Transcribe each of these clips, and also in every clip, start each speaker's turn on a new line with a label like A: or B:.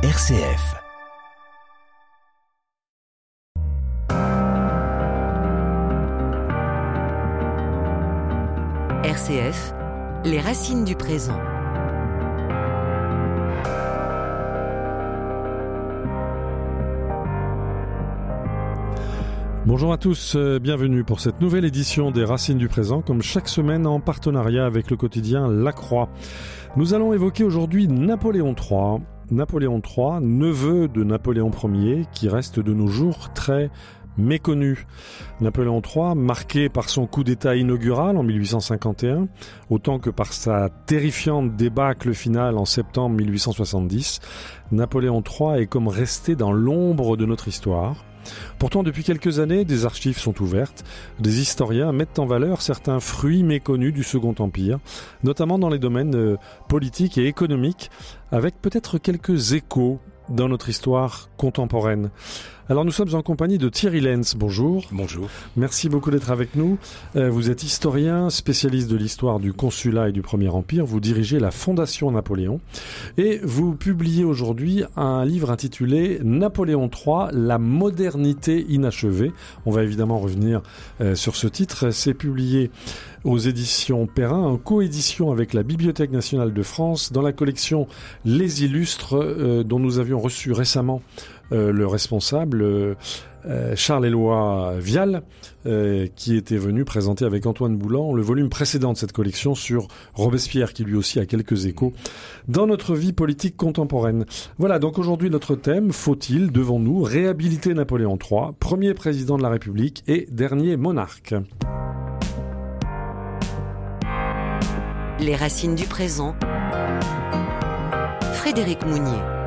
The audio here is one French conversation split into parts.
A: RCF.
B: RCF, les racines du présent.
C: Bonjour à tous, euh, bienvenue pour cette nouvelle édition des Racines du présent, comme chaque semaine en partenariat avec le quotidien La Croix. Nous allons évoquer aujourd'hui Napoléon III. Napoléon III, neveu de Napoléon Ier, qui reste de nos jours très méconnu. Napoléon III, marqué par son coup d'État inaugural en 1851, autant que par sa terrifiante débâcle finale en septembre 1870, Napoléon III est comme resté dans l'ombre de notre histoire. Pourtant, depuis quelques années, des archives sont ouvertes. Des historiens mettent en valeur certains fruits méconnus du Second Empire, notamment dans les domaines euh, politiques et économiques, avec peut-être quelques échos dans notre histoire contemporaine. Alors nous sommes en compagnie de Thierry Lenz. Bonjour.
D: Bonjour.
C: Merci beaucoup d'être avec nous. Euh, vous êtes historien, spécialiste de l'histoire du consulat et du Premier Empire. Vous dirigez la Fondation Napoléon et vous publiez aujourd'hui un livre intitulé Napoléon III, la modernité inachevée. On va évidemment revenir euh, sur ce titre. C'est publié aux éditions Perrin, en coédition avec la Bibliothèque nationale de France, dans la collection Les Illustres, euh, dont nous avions reçu récemment euh, le responsable, euh, Charles-Éloi Vial, qui était venu présenter avec Antoine Boulan le volume précédent de cette collection sur Robespierre, qui lui aussi a quelques échos dans notre vie politique contemporaine. Voilà, donc aujourd'hui notre thème, faut-il, devant nous, réhabiliter Napoléon III, premier président de la République et dernier monarque
B: Les racines du présent. Frédéric Mounier.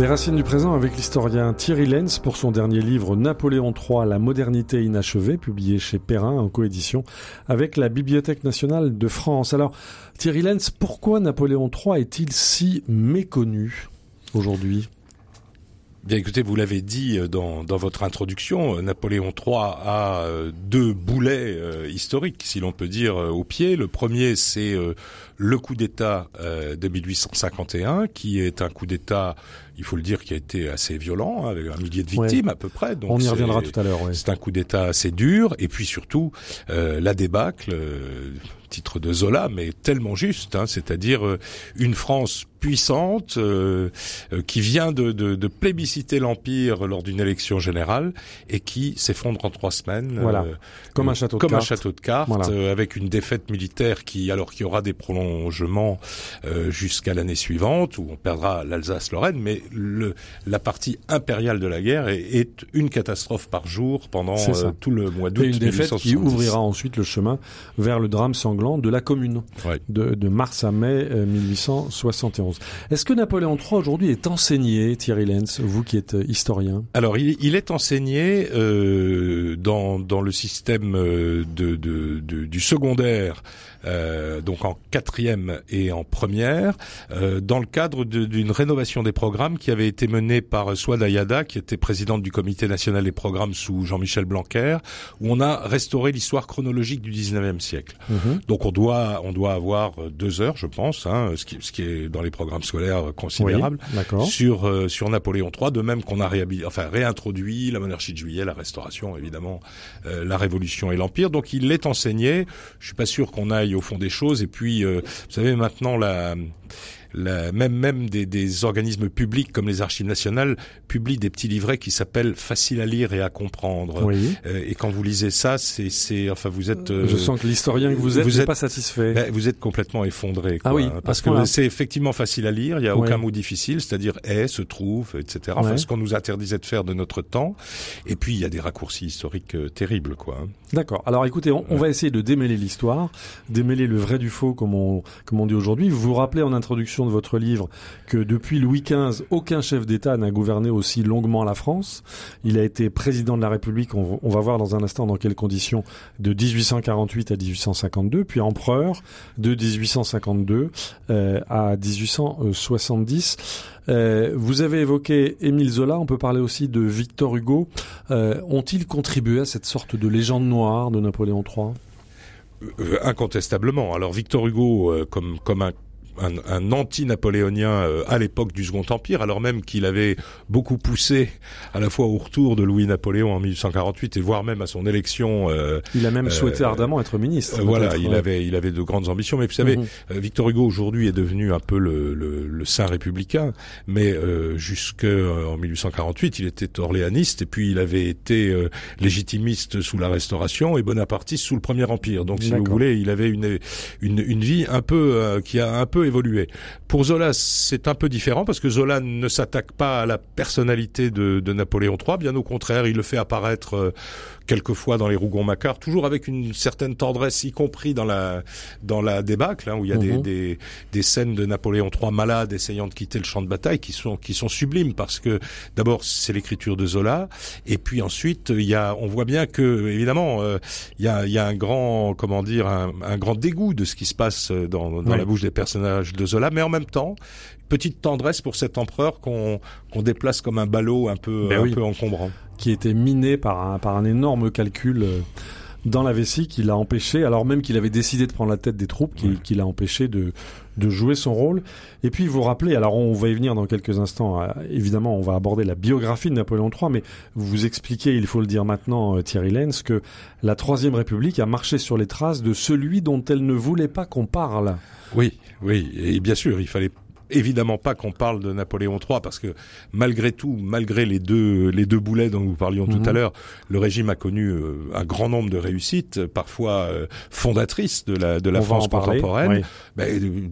C: Les racines du présent avec l'historien Thierry Lenz pour son dernier livre Napoléon III, la modernité inachevée, publié chez Perrin en coédition avec la Bibliothèque nationale de France. Alors, Thierry Lenz, pourquoi Napoléon III est-il si méconnu aujourd'hui?
D: Bien écoutez, vous l'avez dit euh, dans, dans, votre introduction, euh, Napoléon III a euh, deux boulets historiques, si l'on peut dire, au pied. Le premier, c'est le coup d'État de 1851, qui est un coup d'État, il faut le dire, qui a été assez violent, hein, avec un millier de victimes à peu près.
C: Donc On y reviendra tout à l'heure.
D: C'est un coup d'État assez dur, et puis surtout la débâcle titre de Zola, mais tellement juste, hein, c'est-à-dire euh, une France puissante euh, euh, qui vient de, de, de plébisciter l'empire lors d'une élection générale et qui s'effondre en trois semaines,
C: voilà. comme un château de
D: comme
C: cartes.
D: un château de cartes, avec une défaite militaire qui, alors qu'il y aura des prolongements jusqu'à l'année suivante où on perdra l'Alsace-Lorraine, mais le, la partie impériale de la guerre est, est une catastrophe par jour pendant tout le mois d'août.
C: Une défaite qui ouvrira ensuite le chemin vers le drame sanglant de la Commune, de, mars à mai 1871. Euh, Est-ce que Napoléon III aujourd'hui est enseigné, Thierry Lenz, vous qui êtes euh, historien?
D: Alors, il, est enseigné euh, dans, dans le système de, du secondaire euh, donc en quatrième et en première, euh, dans le cadre d'une rénovation des programmes qui avait été menée par Swad Ayada, qui était présidente du Comité national des programmes sous Jean-Michel Blanquer, où on a restauré l'histoire chronologique du 19e siècle. Mhm. Donc on doit on doit avoir deux heures, je pense, hein, ce, qui, ce qui est dans les programmes scolaires considérables, sur euh, sur Napoléon III, de même qu'on a enfin réintroduit la monarchie de Juillet, la Restauration, évidemment, euh, la Révolution et l'Empire. Donc il l'est enseigné. Je suis pas sûr qu'on aille au fond des choses. Et puis, euh, vous savez, maintenant, la, même même des, des, organismes publics comme les Archives nationales publient des petits livrets qui s'appellent faciles à lire et à comprendre.
C: Oui.
D: Euh, et quand vous lisez ça, c'est c'est enfin vous êtes.
C: Euh, Je sens que l'historien que vous êtes vous pas satisfait.
D: Ben, vous êtes complètement effondré.
C: Quoi, ah oui,
D: hein, parce que c'est effectivement facile à lire. Il y a aucun mot difficile, c'est-à-dire est, se trouve, etc. Enfin, ce qu'on nous interdisait de faire de notre temps. Et puis il y a des raccourcis historiques euh, terribles, quoi. Hein.
C: D'accord. Alors écoutez, on, on, va essayer de démêler l'histoire, démêler le vrai du faux, comme on comme on dit aujourd'hui. Vous vous rappelez en introduction de votre livre que depuis Louis XV, aucun chef d'État n'a gouverné aussi longuement la France. Il a été président de la République, on, va voir dans un instant dans quelles conditions, de 1848 à 1852, puis empereur de 1852 euh, à 1870. Euh, vous avez évoqué Émile Zola, on peut parler aussi de Victor Hugo. Euh, ont-ils contribué à cette sorte de légende noire de Napoléon III
D: Incontestablement. Alors Victor Hugo, comme, comme un un, anti-napoléonien euh, à l'époque du Second Empire, alors même qu'il avait beaucoup poussé à la fois au retour de Louis-Napoléon en 1848 et voire même à son élection.
C: Euh, il a même souhaité euh, ardemment être ministre.
D: voilà, il avait il avait de grandes ambitions. Mais vous savez, mhm. Victor Hugo aujourd'hui est devenu un peu le, le, le saint républicain, mais jusqu'en 1848, il était orléaniste et puis il avait été légitimiste sous la Restauration et bonapartiste sous le Premier Empire. Donc, si vous voulez, il avait une une, une vie un peu qui a un peu évolué. Pour Zola, c'est un peu différent parce que Zola ne s'attaque pas à la personnalité de, de, Napoléon III, bien au contraire, il le fait apparaître euh, quelquefois dans les Rougon-Macquart, toujours avec une certaine tendresse, y compris dans la dans la débâcle, hein, où il y a des, mhm. des, des, scènes de Napoléon III malade essayant de quitter le champ de bataille qui sont qui sont sublimes parce que d'abord c'est l'écriture de Zola et puis ensuite il y a on voit bien que évidemment euh, il y a il y a un grand comment dire un, un, grand dégoût de ce qui se passe dans, dans la bouche des personnages de Zola, mais en même temps petite tendresse pour cet empereur qu'on déplace comme un ballot un peu ben un peu encombrant.
C: Qui était miné par un, par un énorme calcul euh, dans la vessie qui l'a empêché, alors même qu'il avait décidé de prendre la tête des troupes, qui, l'a empêché de, de jouer son rôle. Et puis vous rappelez, alors on va y venir dans quelques instants, euh, évidemment on va aborder la biographie de Napoléon III, mais vous vous expliquez, il faut le dire maintenant euh, Thierry Lenz, que la Troisième République a marché sur les traces de celui dont elle ne voulait pas qu'on parle.
D: Oui, oui, et bien sûr, il fallait évidemment pas qu'on parle de Napoléon III parce que malgré tout, malgré les deux les deux boulets dont nous parlions tout à mhm. l'heure, le régime a connu euh, un grand nombre de réussites, parfois euh, fondatrices de la de la France contemporaine. Ben,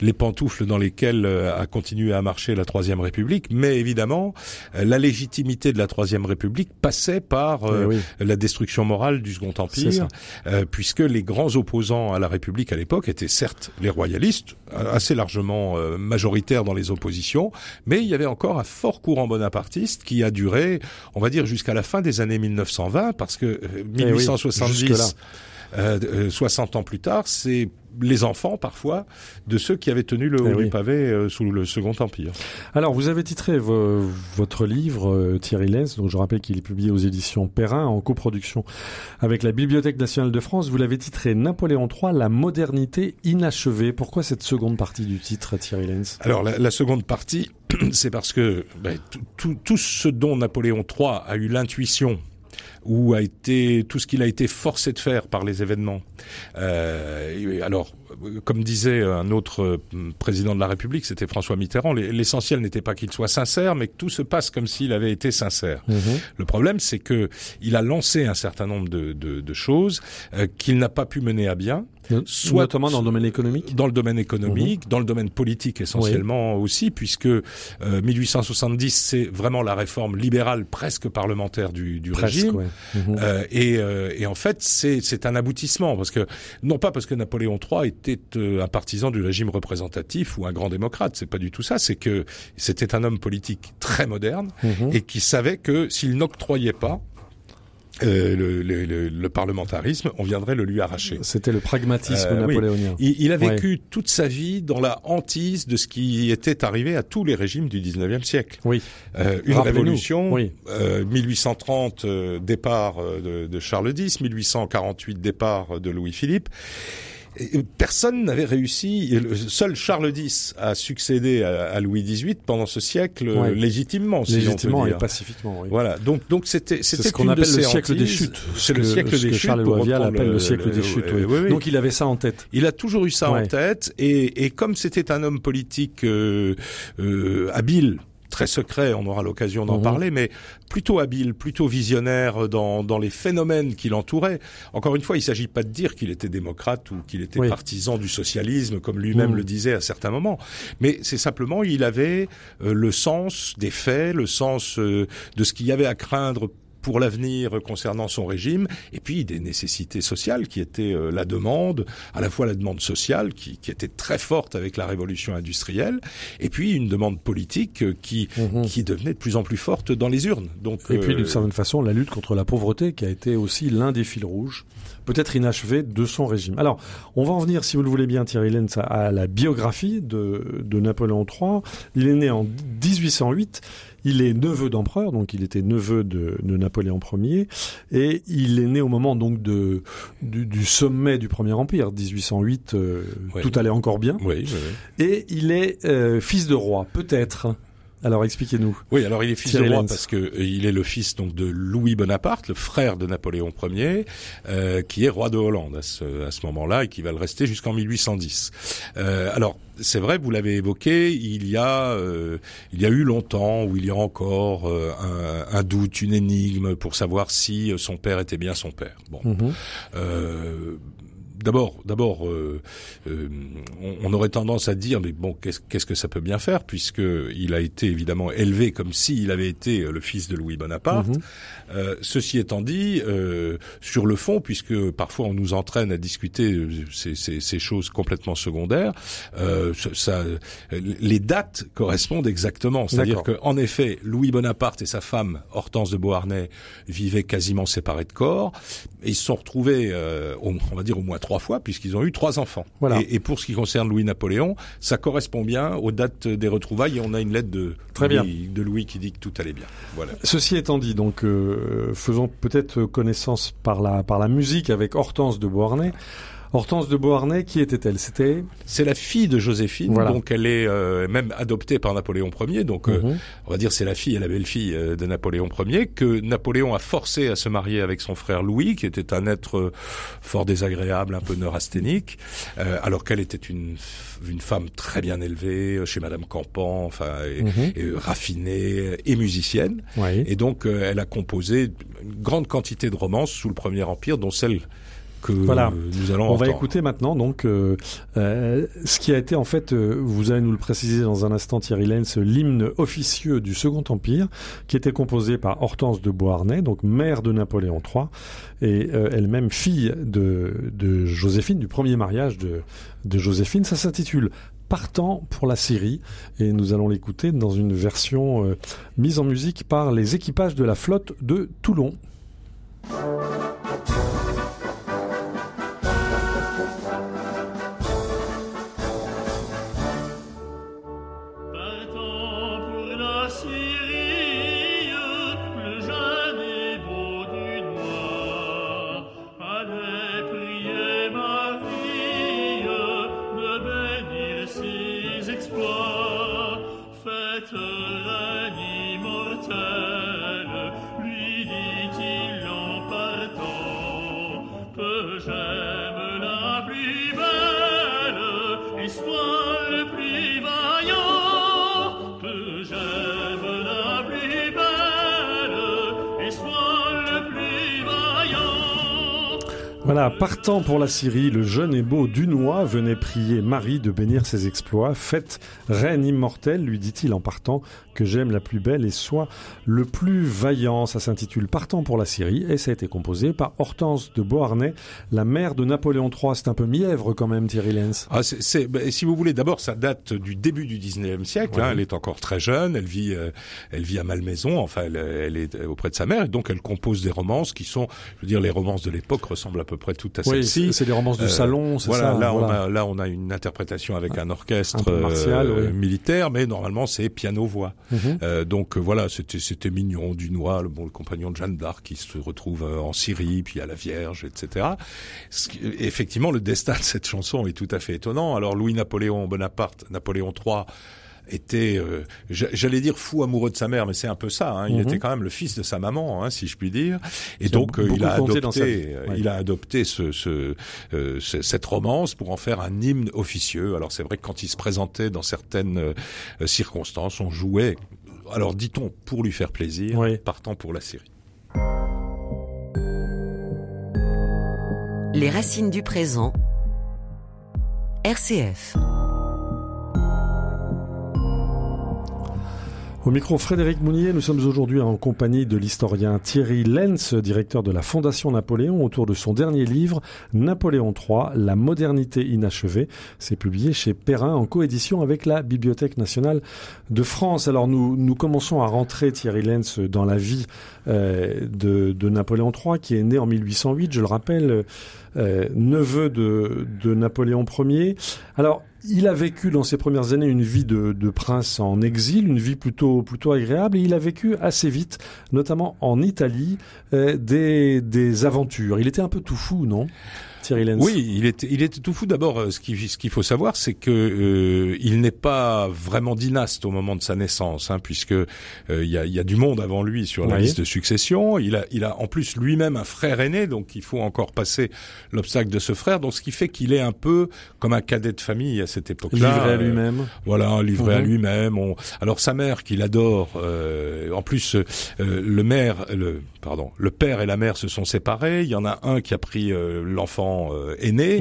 D: les pantoufles dans lesquelles euh, a continué à marcher la Troisième République, mais évidemment la légitimité de la Troisième République passait par eh la destruction morale du Second Empire, puisque les grands opposants à la République à l'époque étaient certes les royalistes, assez largement euh, majoritaire dans les oppositions, mais il y avait encore un fort courant bonapartiste qui a duré, on va dire, jusqu'à la fin des années 1920, parce que 1870, euh, 60 euh, ans plus tard, c'est les enfants parfois de ceux qui avaient tenu le eh haut du pavé euh, sous le Second Empire.
C: Alors vous avez titré votre livre euh, Thierry Lenz, dont je rappelle qu'il est publié aux éditions Perrin en coproduction avec la Bibliothèque nationale de France. Vous l'avez titré Napoléon III, la modernité inachevée. Pourquoi cette seconde partie du titre Thierry Lenz
D: Alors la, seconde partie, c'est parce que ben, tout, tout ce dont Napoléon III a eu l'intuition ou a été tout ce qu'il a été forcé de faire par les événements. Euh, alors, comme disait un autre euh, président de la République, c'était François Mitterrand, l'essentiel n'était pas qu'il soit sincère, mais que tout se passe comme s'il avait été sincère. Mhm. Le problème, c'est que il a lancé un certain nombre de, de, de choses euh, qu'il n'a pas pu mener à bien.
C: Soit notamment dans le domaine économique.
D: Dans le domaine économique, mhm. dans le domaine politique essentiellement aussi, puisque 1870 euh, c'est vraiment la réforme libérale presque parlementaire du, du régime. Mhm. Euh, et, euh, et, en fait c'est un aboutissement parce que non pas parce que Napoléon III était un partisan du régime représentatif ou un grand démocrate, c'est pas du tout ça. C'est que c'était un homme politique très moderne mhm. et qui savait que s'il n'octroyait pas euh, le, le, le, parlementarisme, on viendrait le lui arracher.
C: C'était le pragmatisme euh, napoléonien.
D: Il, il, a vécu toute sa vie dans la hantise de ce qui était arrivé à tous les régimes du 19e siècle.
C: Oui.
D: Euh, une révolution, oui. 1830 départ de, de Charles X, 1848 départ de Louis-Philippe personne n'avait réussi. Seul Charles X a succédé à, Louis XVIII pendant ce siècle légitimement, si
C: légitimement
D: on peut
C: dire. et pacifiquement. Oui.
D: Voilà. Donc donc c'était c'était
C: ce qu'on appelle le siècle des chutes.
D: C'est le siècle des chutes.
C: Charles Vial appelle le, siècle des chutes. Oui. Donc il avait ça en tête.
D: Il a toujours eu ça en tête et, et comme c'était un homme politique euh, euh, habile très secret, on aura l'occasion d'en mhm. parler, mais plutôt habile, plutôt visionnaire dans, dans les phénomènes qui l'entouraient. Encore une fois, il ne s'agit pas de dire qu'il était démocrate ou qu'il était partisan du socialisme, comme lui-même mhm. le disait à certains moments, mais c'est simplement il avait euh, le sens des faits, le sens euh, de ce qu'il y avait à craindre pour l'avenir concernant son régime, et puis des nécessités sociales qui étaient euh, la demande, à la fois la demande sociale qui, qui, était très forte avec la révolution industrielle, et puis une demande politique euh, qui, mhm. qui devenait de plus en plus forte dans les urnes.
C: Donc, et puis d'une euh, certaine façon, la lutte contre la pauvreté qui a été aussi l'un des fils rouges peut-être inachevé de son régime. Alors, on va en venir, si vous le voulez bien, Thierry Lenz, à la biographie de, de Napoléon III. Il est né en 1808. Il est neveu d'empereur, donc il était neveu de, de, Napoléon Ier, et il est né au moment donc de du, du sommet du Premier Empire, 1808. Euh, tout allait encore bien.
D: Oui,
C: Et il est euh, fils de roi, peut-être. Alors expliquez-nous.
D: Oui, alors il est fils de roi parce que euh, il est le fils donc de Louis Bonaparte, le frère de Napoléon Ier, euh, qui est roi de Hollande à ce, à ce moment-là et qui va le rester jusqu'en 1810. Euh, alors c'est vrai, vous l'avez évoqué, il y a euh, il y a eu longtemps ou il y a encore euh, un, un, doute, une énigme pour savoir si son père était bien son père. Bon. Mm-hmm. Euh, d'abord, d'abord, euh, euh, on, aurait tendance à dire, mais bon, qu'est-ce que ça peut bien faire, puisque il a été évidemment élevé comme s'il avait été le fils de Louis Bonaparte. Mhm. Euh, ceci étant dit, sur le fond, puisque parfois on nous entraîne à discuter ces, ces, ces choses complètement secondaires, ça, les dates correspondent exactement. C'est-à-dire qu'en effet, Louis Bonaparte et sa femme Hortense de Beauharnais vivaient quasiment séparés de corps, et ils se sont retrouvés, on va dire au moins trois fois puisqu'ils ont eu trois enfants. Voilà. Et, pour ce qui concerne Louis-Napoléon, ça correspond bien aux dates des retrouvailles et on a une lettre de, Très Louis, bien. de Louis qui dit que tout allait bien. Voilà.
C: Ceci étant dit, donc euh, faisons peut-être connaissance par la, par la musique avec Hortense de Beauharnais. Hortense de Beauharnais, qui était-elle? C'était?
D: C'est la fille de Joséphine, donc elle est euh, même adoptée par Napoléon Ier. Donc euh, mhm. on va dire c'est la fille et la belle-fille euh, de Napoléon Ier que Napoléon a forcé à se marier avec son frère Louis, qui était un être fort désagréable, un peu neurasthénique, alors qu'elle était une une femme très bien élevée chez Madame Campan, enfin et, mhm. raffinée et musicienne. Et donc elle a composé une grande quantité de romances sous le Premier Empire, dont celle voilà. nous allons.
C: On va écouter maintenant donc euh, euh, ce qui a été en fait, euh, vous allez nous le préciser dans un instant, Thierry Lenz, l'hymne officieux du Second Empire, qui était composé par Hortense de Beauharnais, donc mère de Napoléon III et elle-même fille de, de Joséphine, du premier mariage de, de Joséphine. Ça s'intitule partant pour la Syrie et nous allons l'écouter dans une version mise en musique par les équipages de la flotte de Toulon. Voilà, partant pour la Syrie, le jeune et beau Dunois venait prier Marie de bénir ses exploits. Faites, reine immortelle, lui dit-il en partant, que j'aime la plus belle et soit le plus vaillant. Ça s'intitule Partant pour la Syrie et ça a été composé par Hortense de Beauharnais, la mère de Napoléon III. C'est un peu mièvre quand même, Thierry Lenz.
D: Ah, c'est, bah, si vous voulez, d'abord, ça date du début du 19e siècle. Hein. elle est encore très jeune, elle vit, euh, elle vit à Malmaison, enfin, elle, elle, est auprès de sa mère et donc elle compose des romances qui sont, je veux dire, les romances de l'époque ressemblent à peu près tout à celle-ci.
C: c'est des romances de euh, salon, c'est
D: voilà,
C: ça.
D: Là, on a, là, on a une interprétation avec un orchestre martial, euh, militaire, mais normalement c'est piano-voix. Mhm. Euh, donc voilà, c'était mignon, du noir, le bon le compagnon de Jeanne d'Arc qui se retrouve en Syrie, puis à la Vierge, etc. Effectivement, le destin de cette chanson est tout à fait étonnant. Alors Louis Napoléon Bonaparte, Napoléon III était, euh, j'allais dire fou amoureux de sa mère, mais c'est un peu ça. Hein. Il mhm. était quand même le fils de sa maman, hein, si je puis dire. Et donc euh, il a adopté, euh, il a adopté ce, ce, cette romance pour en faire un hymne officieux. Alors c'est vrai que quand il se présentait dans certaines circonstances, on jouait. Alors dit-on pour lui faire plaisir, partant pour la série.
B: Les racines du présent. RCF.
C: Au micro Frédéric Mounier, nous sommes aujourd'hui en compagnie de l'historien Thierry Lenz, directeur de la Fondation Napoléon, autour de son dernier livre, Napoléon III, La modernité inachevée. C'est publié chez Perrin en coédition avec la Bibliothèque nationale de France. Alors nous, nous commençons à rentrer, Thierry Lenz, dans la vie euh, de, de, Napoléon III, qui est né en 1808, je le rappelle, euh, neveu de, de Napoléon Ier. Alors, il a vécu dans ses premières années une vie de, prince en exil, une vie plutôt plutôt agréable, et il a vécu assez vite, notamment en Italie, euh, des, des aventures. Il était un peu tout fou, non?
D: Oui, il était, il était tout fou. D'abord, euh, ce qu'il ce qu'il faut savoir, c'est que euh, il n'est pas vraiment dynaste au moment de sa naissance, hein, puisque euh, il y, a, y, a, du monde avant lui sur la liste de succession. Il a, il a en plus lui-même un frère aîné, donc il faut encore passer l'obstacle de ce frère. Donc ce qui fait qu'il est un peu comme un cadet de famille à cette époque-là.
C: Livré à lui-même.
D: voilà, livré à mhm. lui-même. Alors sa mère, qu'il adore. en plus, le maire, le pardon, le père et la mère se sont séparés. Il y en a un qui a pris l'enfant euh, aîné,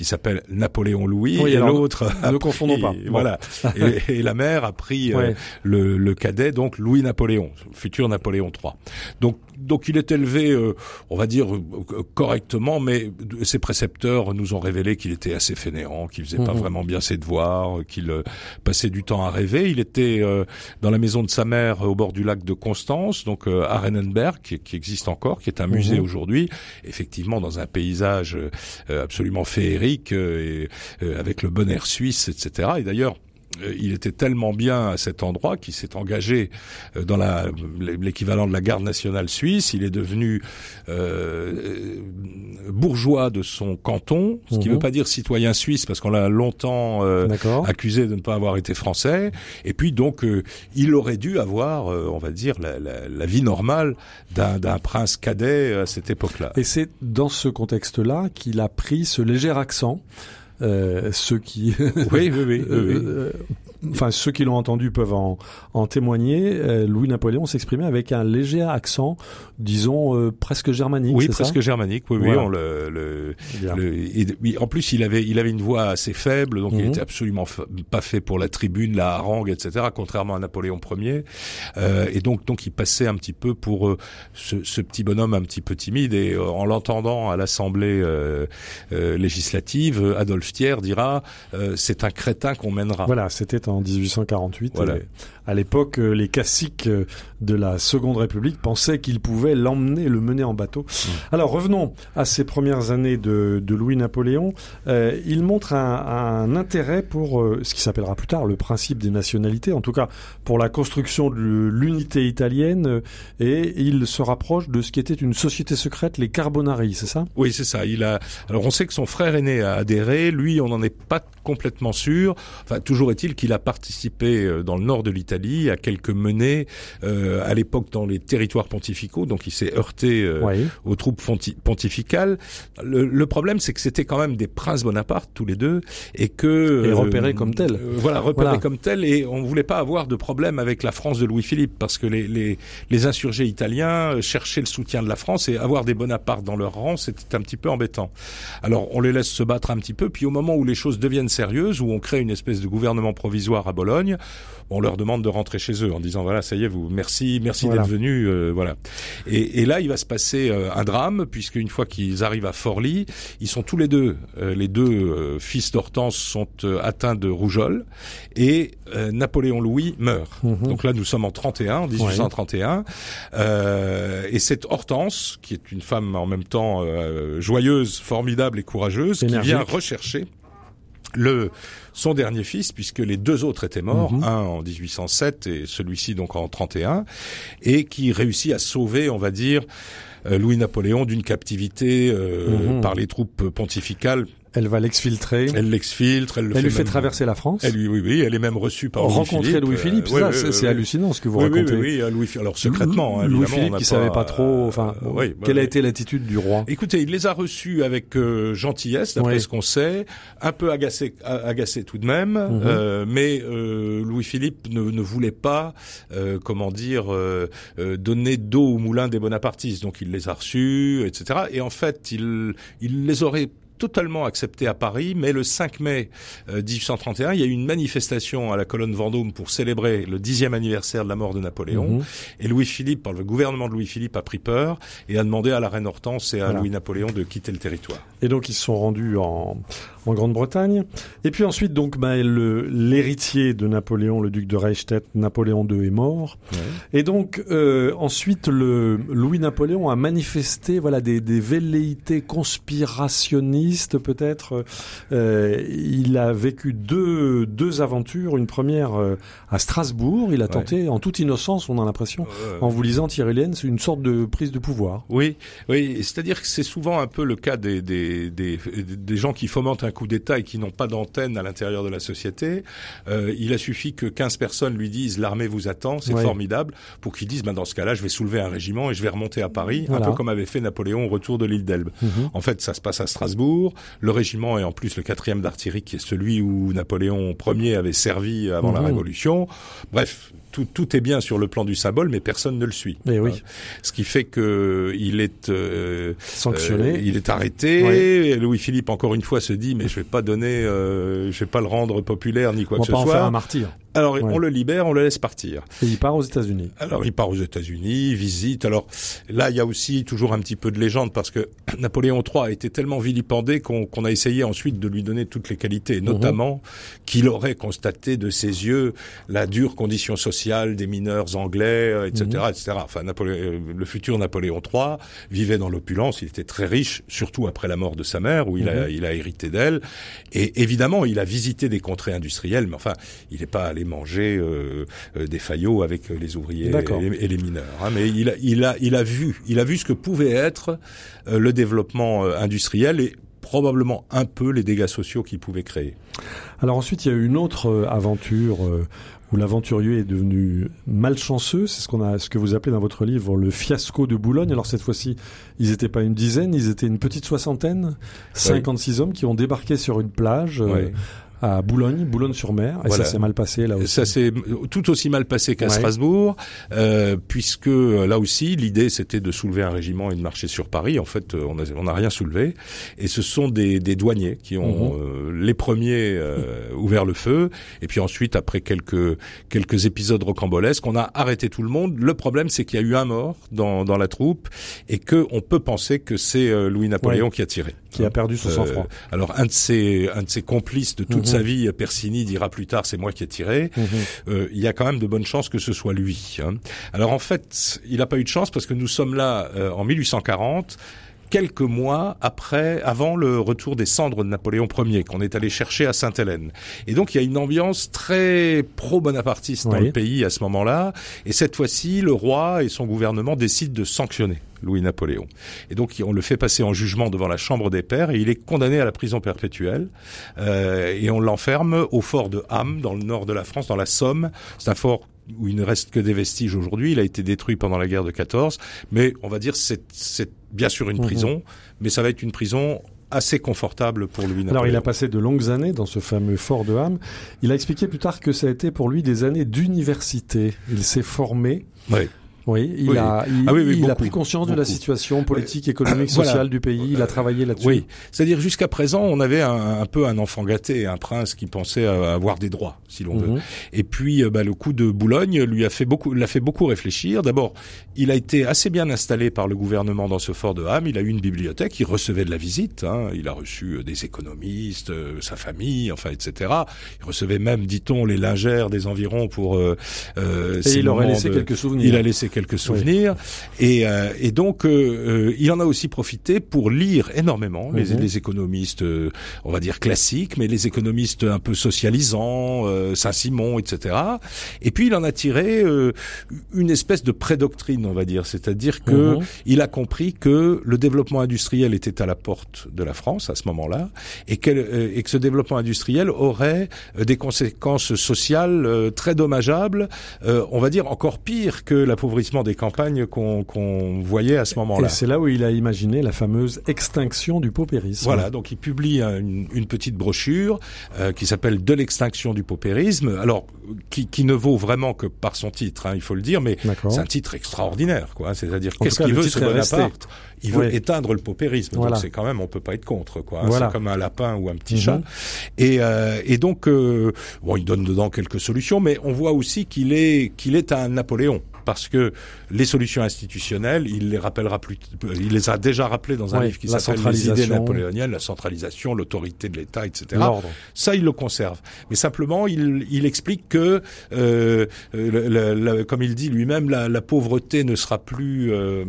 D: qui s'appelle Napoléon Louis,
C: et l'autre, ne confondons pas.
D: Voilà. et, la mère a pris euh, le, le, cadet, donc Louis Napoléon, futur Napoléon III. Donc donc il est élevé, euh, on va dire euh, correctement, mais ses précepteurs nous ont révélé qu'il était assez fainéant, qu'il faisait pas mhm. vraiment bien ses devoirs, qu'il euh, passait du temps à rêver. Il était dans la maison de sa mère au bord du lac de Constance, donc à Rennenberg, qui, existe encore, qui est un musée mhm. aujourd'hui, effectivement dans un paysage absolument féerique, et, avec le bon air suisse, etc. Et d'ailleurs, euh, il était tellement bien à cet endroit qu'il s'est engagé euh, dans l'équivalent de la garde nationale suisse. Il est devenu euh, bourgeois de son canton, ce qui ne veut mhm. pas dire citoyen suisse parce qu'on l'a longtemps accusé de ne pas avoir été français. Et puis donc il aurait dû avoir, on va dire, la, la vie normale d'un prince cadet à cette époque-là.
C: Et c'est dans ce contexte-là qu'il a pris ce léger accent euh, ceux qui
D: oui, oui, oui, euh,
C: enfin ceux qui l'ont entendu peuvent en, en témoigner. Euh, Louis Napoléon s'exprimait avec un léger accent, disons presque germanique.
D: Oui, presque germanique. Oui, oui. On le, le, oui, en plus, il avait, il avait une voix assez faible, donc il mhm. était absolument pas fait pour la tribune, la harangue, etc. Contrairement à Napoléon Ier. et donc, donc, il passait un petit peu pour ce, ce, petit bonhomme un petit peu timide. Et en l'entendant à l'Assemblée législative, Adolphe dira euh, c'est un crétin qu'on mènera.
C: Voilà, c'était en 1848. Voilà à l'époque, euh, les classiques euh, de la Seconde République pensaient qu'ils pouvaient l'emmener, le mener en bateau. Mmh. Alors revenons à ces premières années de, de Louis-Napoléon. Euh, il montre un, un intérêt pour euh, ce qui s'appellera plus tard le principe des nationalités, en tout cas pour la construction de l'unité italienne, et il se rapproche de ce qui était une société secrète, les Carbonari, c'est ça?
D: Oui, c'est ça. Il a. Alors on sait que son frère aîné a adhéré. Lui, on n'en est pas complètement sûr. Enfin, toujours est-il qu'il a participé dans le nord de l'Italie à quelques menées euh, à l'époque dans les territoires pontificaux, donc il s'est heurté euh, aux troupes pontificales. Le, problème, c'est que c'était quand même des princes Bonaparte tous les deux, et que
C: et repérés comme tels.
D: Euh, voilà, repérés comme tels, et on voulait pas avoir de problème avec la France de Louis-Philippe parce que les, les, les insurgés italiens cherchaient le soutien de la France et avoir des Bonaparte dans leur rang, c'était un petit peu embêtant. Alors on les laisse se battre un petit peu, puis au moment où les choses deviennent sérieuses, où on crée une espèce de gouvernement provisoire à Bologne, on leur demande de rentrer chez eux en disant voilà ça y est vous merci merci d'être venu euh, voilà. Et, et, là il va se passer euh, un drame puisque une fois qu'ils arrivent à Forlì ils sont tous les deux euh, les deux fils d'Hortense sont atteints de rougeole et Napoléon Louis meurt. Mhm. donc là nous sommes en 31 en 1831 et cette Hortense qui est une femme en même temps joyeuse formidable et courageuse qui vient rechercher le son dernier fils, puisque les deux autres étaient morts, mhm. un en 1807 et celui-ci donc en 31, et qui réussit à sauver, on va dire, euh, Louis-Napoléon d'une captivité euh, mhm. par les troupes pontificales
C: elle va l'exfiltrer.
D: Elle l'exfiltre. Elle, le
C: elle
D: fait
C: lui fait traverser la France.
D: Elle, oui, oui, oui, elle est même reçue par
C: Rencontrer Louis-Philippe. Louis ça, c'est hallucinant ce que vous racontez.
D: Oui, oui, Louis, alors secrètement.
C: Hein, Louis-Philippe qui savait pas trop. Enfin, bah quelle a été l'attitude du roi
D: Écoutez, il les a reçus avec euh, gentillesse, d'après ce qu'on sait, un peu agacé, agacé tout de même, mhm. euh, mais euh, Louis-Philippe ne, ne, voulait pas, euh, comment dire, euh, donner d'eau au moulin des bonapartistes. Donc il les a reçus, etc. Et en fait, il, il les aurait totalement accepté à Paris, mais le 5 mai 1831, euh, il y a eu une manifestation à la colonne Vendôme pour célébrer le dixième anniversaire de la mort de Napoléon. Mhm. Et Louis-Philippe, par le gouvernement de Louis-Philippe, a pris peur et a demandé à la reine Hortense et à Louis-Napoléon de quitter le territoire.
C: Et donc ils se sont rendus en, en Grande-Bretagne. Et puis ensuite, donc, bah, le- l'héritier de Napoléon, le duc de Reichstadt, Napoléon II, est mort. Et donc, euh, ensuite, le Louis-Napoléon a manifesté, voilà, des, des velléités conspirationnistes, peut-être. Euh, il a vécu deux, deux aventures. Une première euh, à Strasbourg. Il a tenté, en toute innocence, on a l'impression, en vous lisant Thierry Lens, une sorte de prise de pouvoir.
D: Oui, oui, c'est-à-dire que c'est souvent un peu le cas des, des, des, des gens qui fomentent un coup d'État et qui n'ont pas d'antenne à l'intérieur de la société. Euh, il a suffi que 15 personnes lui disent l'armée vous attend, c'est
C: Ouais.
D: formidable, pour qu'ils disent ben, dans ce cas-là, je vais soulever un régiment et je vais remonter à Paris,
C: Voilà.
D: un peu comme avait fait Napoléon au retour de l'île d'Elbe.
C: Mhm.
D: En fait, ça se passe à Strasbourg. Le régiment est en plus le quatrième d'artillerie, qui est celui où Napoléon Ier avait servi avant la
C: Mhm.
D: Révolution. Bref, tout, tout est bien sur le plan du symbole, mais personne ne le suit.
C: Et oui,
D: Euh, ce qui fait que il est euh,
C: sanctionné.
D: euh, il est arrêté. Louis-Philippe encore une fois se dit mais je vais pas donner, euh, je vais pas le rendre populaire ni quoi
C: on
D: que
C: va
D: ce
C: pas en faire un
D: soit.
C: martyr.
D: Alors
C: Ouais.
D: on le libère, on le laisse partir.
C: Et il part aux États-Unis.
D: Alors il part aux États-Unis, visite. Alors là il y a aussi toujours un petit peu de légende parce que Napoléon III a été tellement vilipendé qu'on qu'on a essayé ensuite de lui donner toutes les qualités, notamment qu'il aurait constaté de ses yeux la dure condition sociale des mineurs anglais, euh, etc., etc. Enfin Napoléon, euh, le futur Napoléon III vivait dans l'opulence, il était très riche, surtout après la mort de sa mère où il a il a hérité d'elle. Et évidemment il a visité des contrées industrielles, mais enfin il n'est pas allé manger euh, des faillots avec les ouvriers et les, et les mineurs. hein. mais il a, il a, il a vu, il a vu ce que pouvait être euh, le développement euh, industriel et probablement un peu les dégâts sociaux qu'il pouvait créer.
C: Alors ensuite, il y a eu une autre aventure où l'aventurier est devenu malchanceux. C'est ce qu'on a, ce que vous appelez dans votre livre le fiasco de Boulogne. Alors cette fois-ci, ils n'étaient pas une dizaine, ils étaient une petite soixantaine, 56 hommes qui ont débarqué sur une plage. euh. À Boulogne, Boulogne-sur-Mer, et
D: Voilà.
C: ça s'est mal passé là aussi.
D: Ça s'est tout aussi mal passé qu'à
C: Ouais.
D: Strasbourg, euh, puisque euh, là aussi l'idée c'était de soulever un régiment et de marcher sur Paris. En fait, euh, on n'a on n'a rien soulevé, et ce sont des, des douaniers qui ont
C: Mhm.
D: euh, les premiers euh, ouvert le feu, et puis ensuite après quelques quelques épisodes rocambolesques, on a arrêté tout le monde. Le problème c'est qu'il y a eu un mort dans dans la troupe, et que on peut penser que c'est euh, Louis Napoléon qui a tiré.
C: Qui a perdu son
D: Euh,
C: sang-froid.
D: alors un de ses un de ses complices de toute
C: Mhm.
D: sa vie, Persini, dira plus tard c'est moi qui ai tiré.
C: Mhm.
D: Euh, il y a quand même de bonnes chances que ce soit lui. hein. Alors en fait, il n'a pas eu de chance parce que nous sommes là euh, en 1840 quelques mois après, avant le retour des cendres de Napoléon Ier, qu'on est allé chercher à Sainte-Hélène. Et donc, il y a une ambiance très pro-bonapartiste dans
C: Oui.
D: le pays à ce moment-là. Et cette fois-ci, le roi et son gouvernement décident de sanctionner Louis-Napoléon. Et donc, on le fait passer en jugement devant la Chambre des Pairs et il est condamné à la prison perpétuelle. Euh, et on l'enferme au fort de Ham, dans le nord de la France, dans la Somme. C'est un fort où il ne reste que des vestiges aujourd'hui. Il a été détruit pendant la guerre de 14. Mais on va dire c'est c'est bien sûr une
C: Mhm.
D: prison, mais ça va être une prison assez confortable pour Napoléon.
C: Alors il a passé de longues années dans ce fameux fort de Ham. Il a expliqué plus tard que ça a été pour lui des années d'université. Il s'est formé.
D: Ouais.
C: Oui, il
D: Oui.
C: a, il,
D: Ah oui, oui,
C: il a pris conscience de la situation politique, économique,
D: Voilà.
C: sociale du pays. Il a travaillé là-dessus.
D: Oui, c'est-à-dire jusqu'à présent, on avait un, un peu un enfant gâté, un prince qui pensait avoir des droits, si l'on veut.
C: Mhm.
D: Et puis, euh, bah, le coup de Boulogne lui a fait beaucoup, l'a fait beaucoup réfléchir. D'abord, il a été assez bien installé par le gouvernement dans ce fort de Ham. Il a eu une bibliothèque, il recevait de la visite. Hein. Il a reçu euh, des économistes, euh, sa famille, enfin, etc. Il recevait même, dit-on, les lingères des environs pour. Euh,
C: Et il aurait laissé
D: de-
C: quelques souvenirs.
D: il a laissé quelques souvenirs et, euh, et donc euh, euh, il en a aussi profité pour lire énormément les,
C: Mhm.
D: les économistes, euh, on va dire classiques, mais les économistes un peu socialisants, euh, Saint-Simon, etc. Et puis il en a tiré euh, une espèce de prédoctrine, on va dire, c'est-à-dire que
C: Mhm.
D: il a compris que le développement industriel était à la porte de la France à ce moment-là et, euh, et que ce développement industriel aurait des conséquences sociales euh, très dommageables, euh, on va dire encore pire que l'appauvrissement des campagnes qu'on voyait à ce
C: Et
D: moment-là.
C: c'est là où il a imaginé la fameuse extinction du paupérisme.
D: Voilà, donc il publie un- une, une petite brochure euh, qui s'appelle De l'extinction du paupérisme, alors qui, qui ne vaut vraiment que par son titre, hein, il faut le dire, mais c'est un titre extraordinaire, quoi. C'est-à-dire
C: En
D: qu'est-ce qu'il veut ce. Bonaparte Il veut
C: Oui.
D: éteindre le paupérisme,
C: Voilà.
D: donc c'est quand même on peut pas être contre, quoi. hein.
C: Voilà.
D: C'est comme un lapin ou un petit
C: Mhm.
D: chat. Et, euh, et donc euh, bon, il donne dedans quelques solutions, mais on voit aussi qu'il est qu'il est un Napoléon. Parce que les solutions institutionnelles, il les rappellera plus, il les a déjà rappelées dans un
C: Oui,
D: livre qui s'appelle Les idées
C: centralisation.
D: napoléoniennes, la centralisation, l'autorité de l'État, etc. Ça, il le conserve. Mais simplement, il, il explique que, euh, euh, la- la- comme il dit lui-même, la, la pauvreté ne sera plus, euh,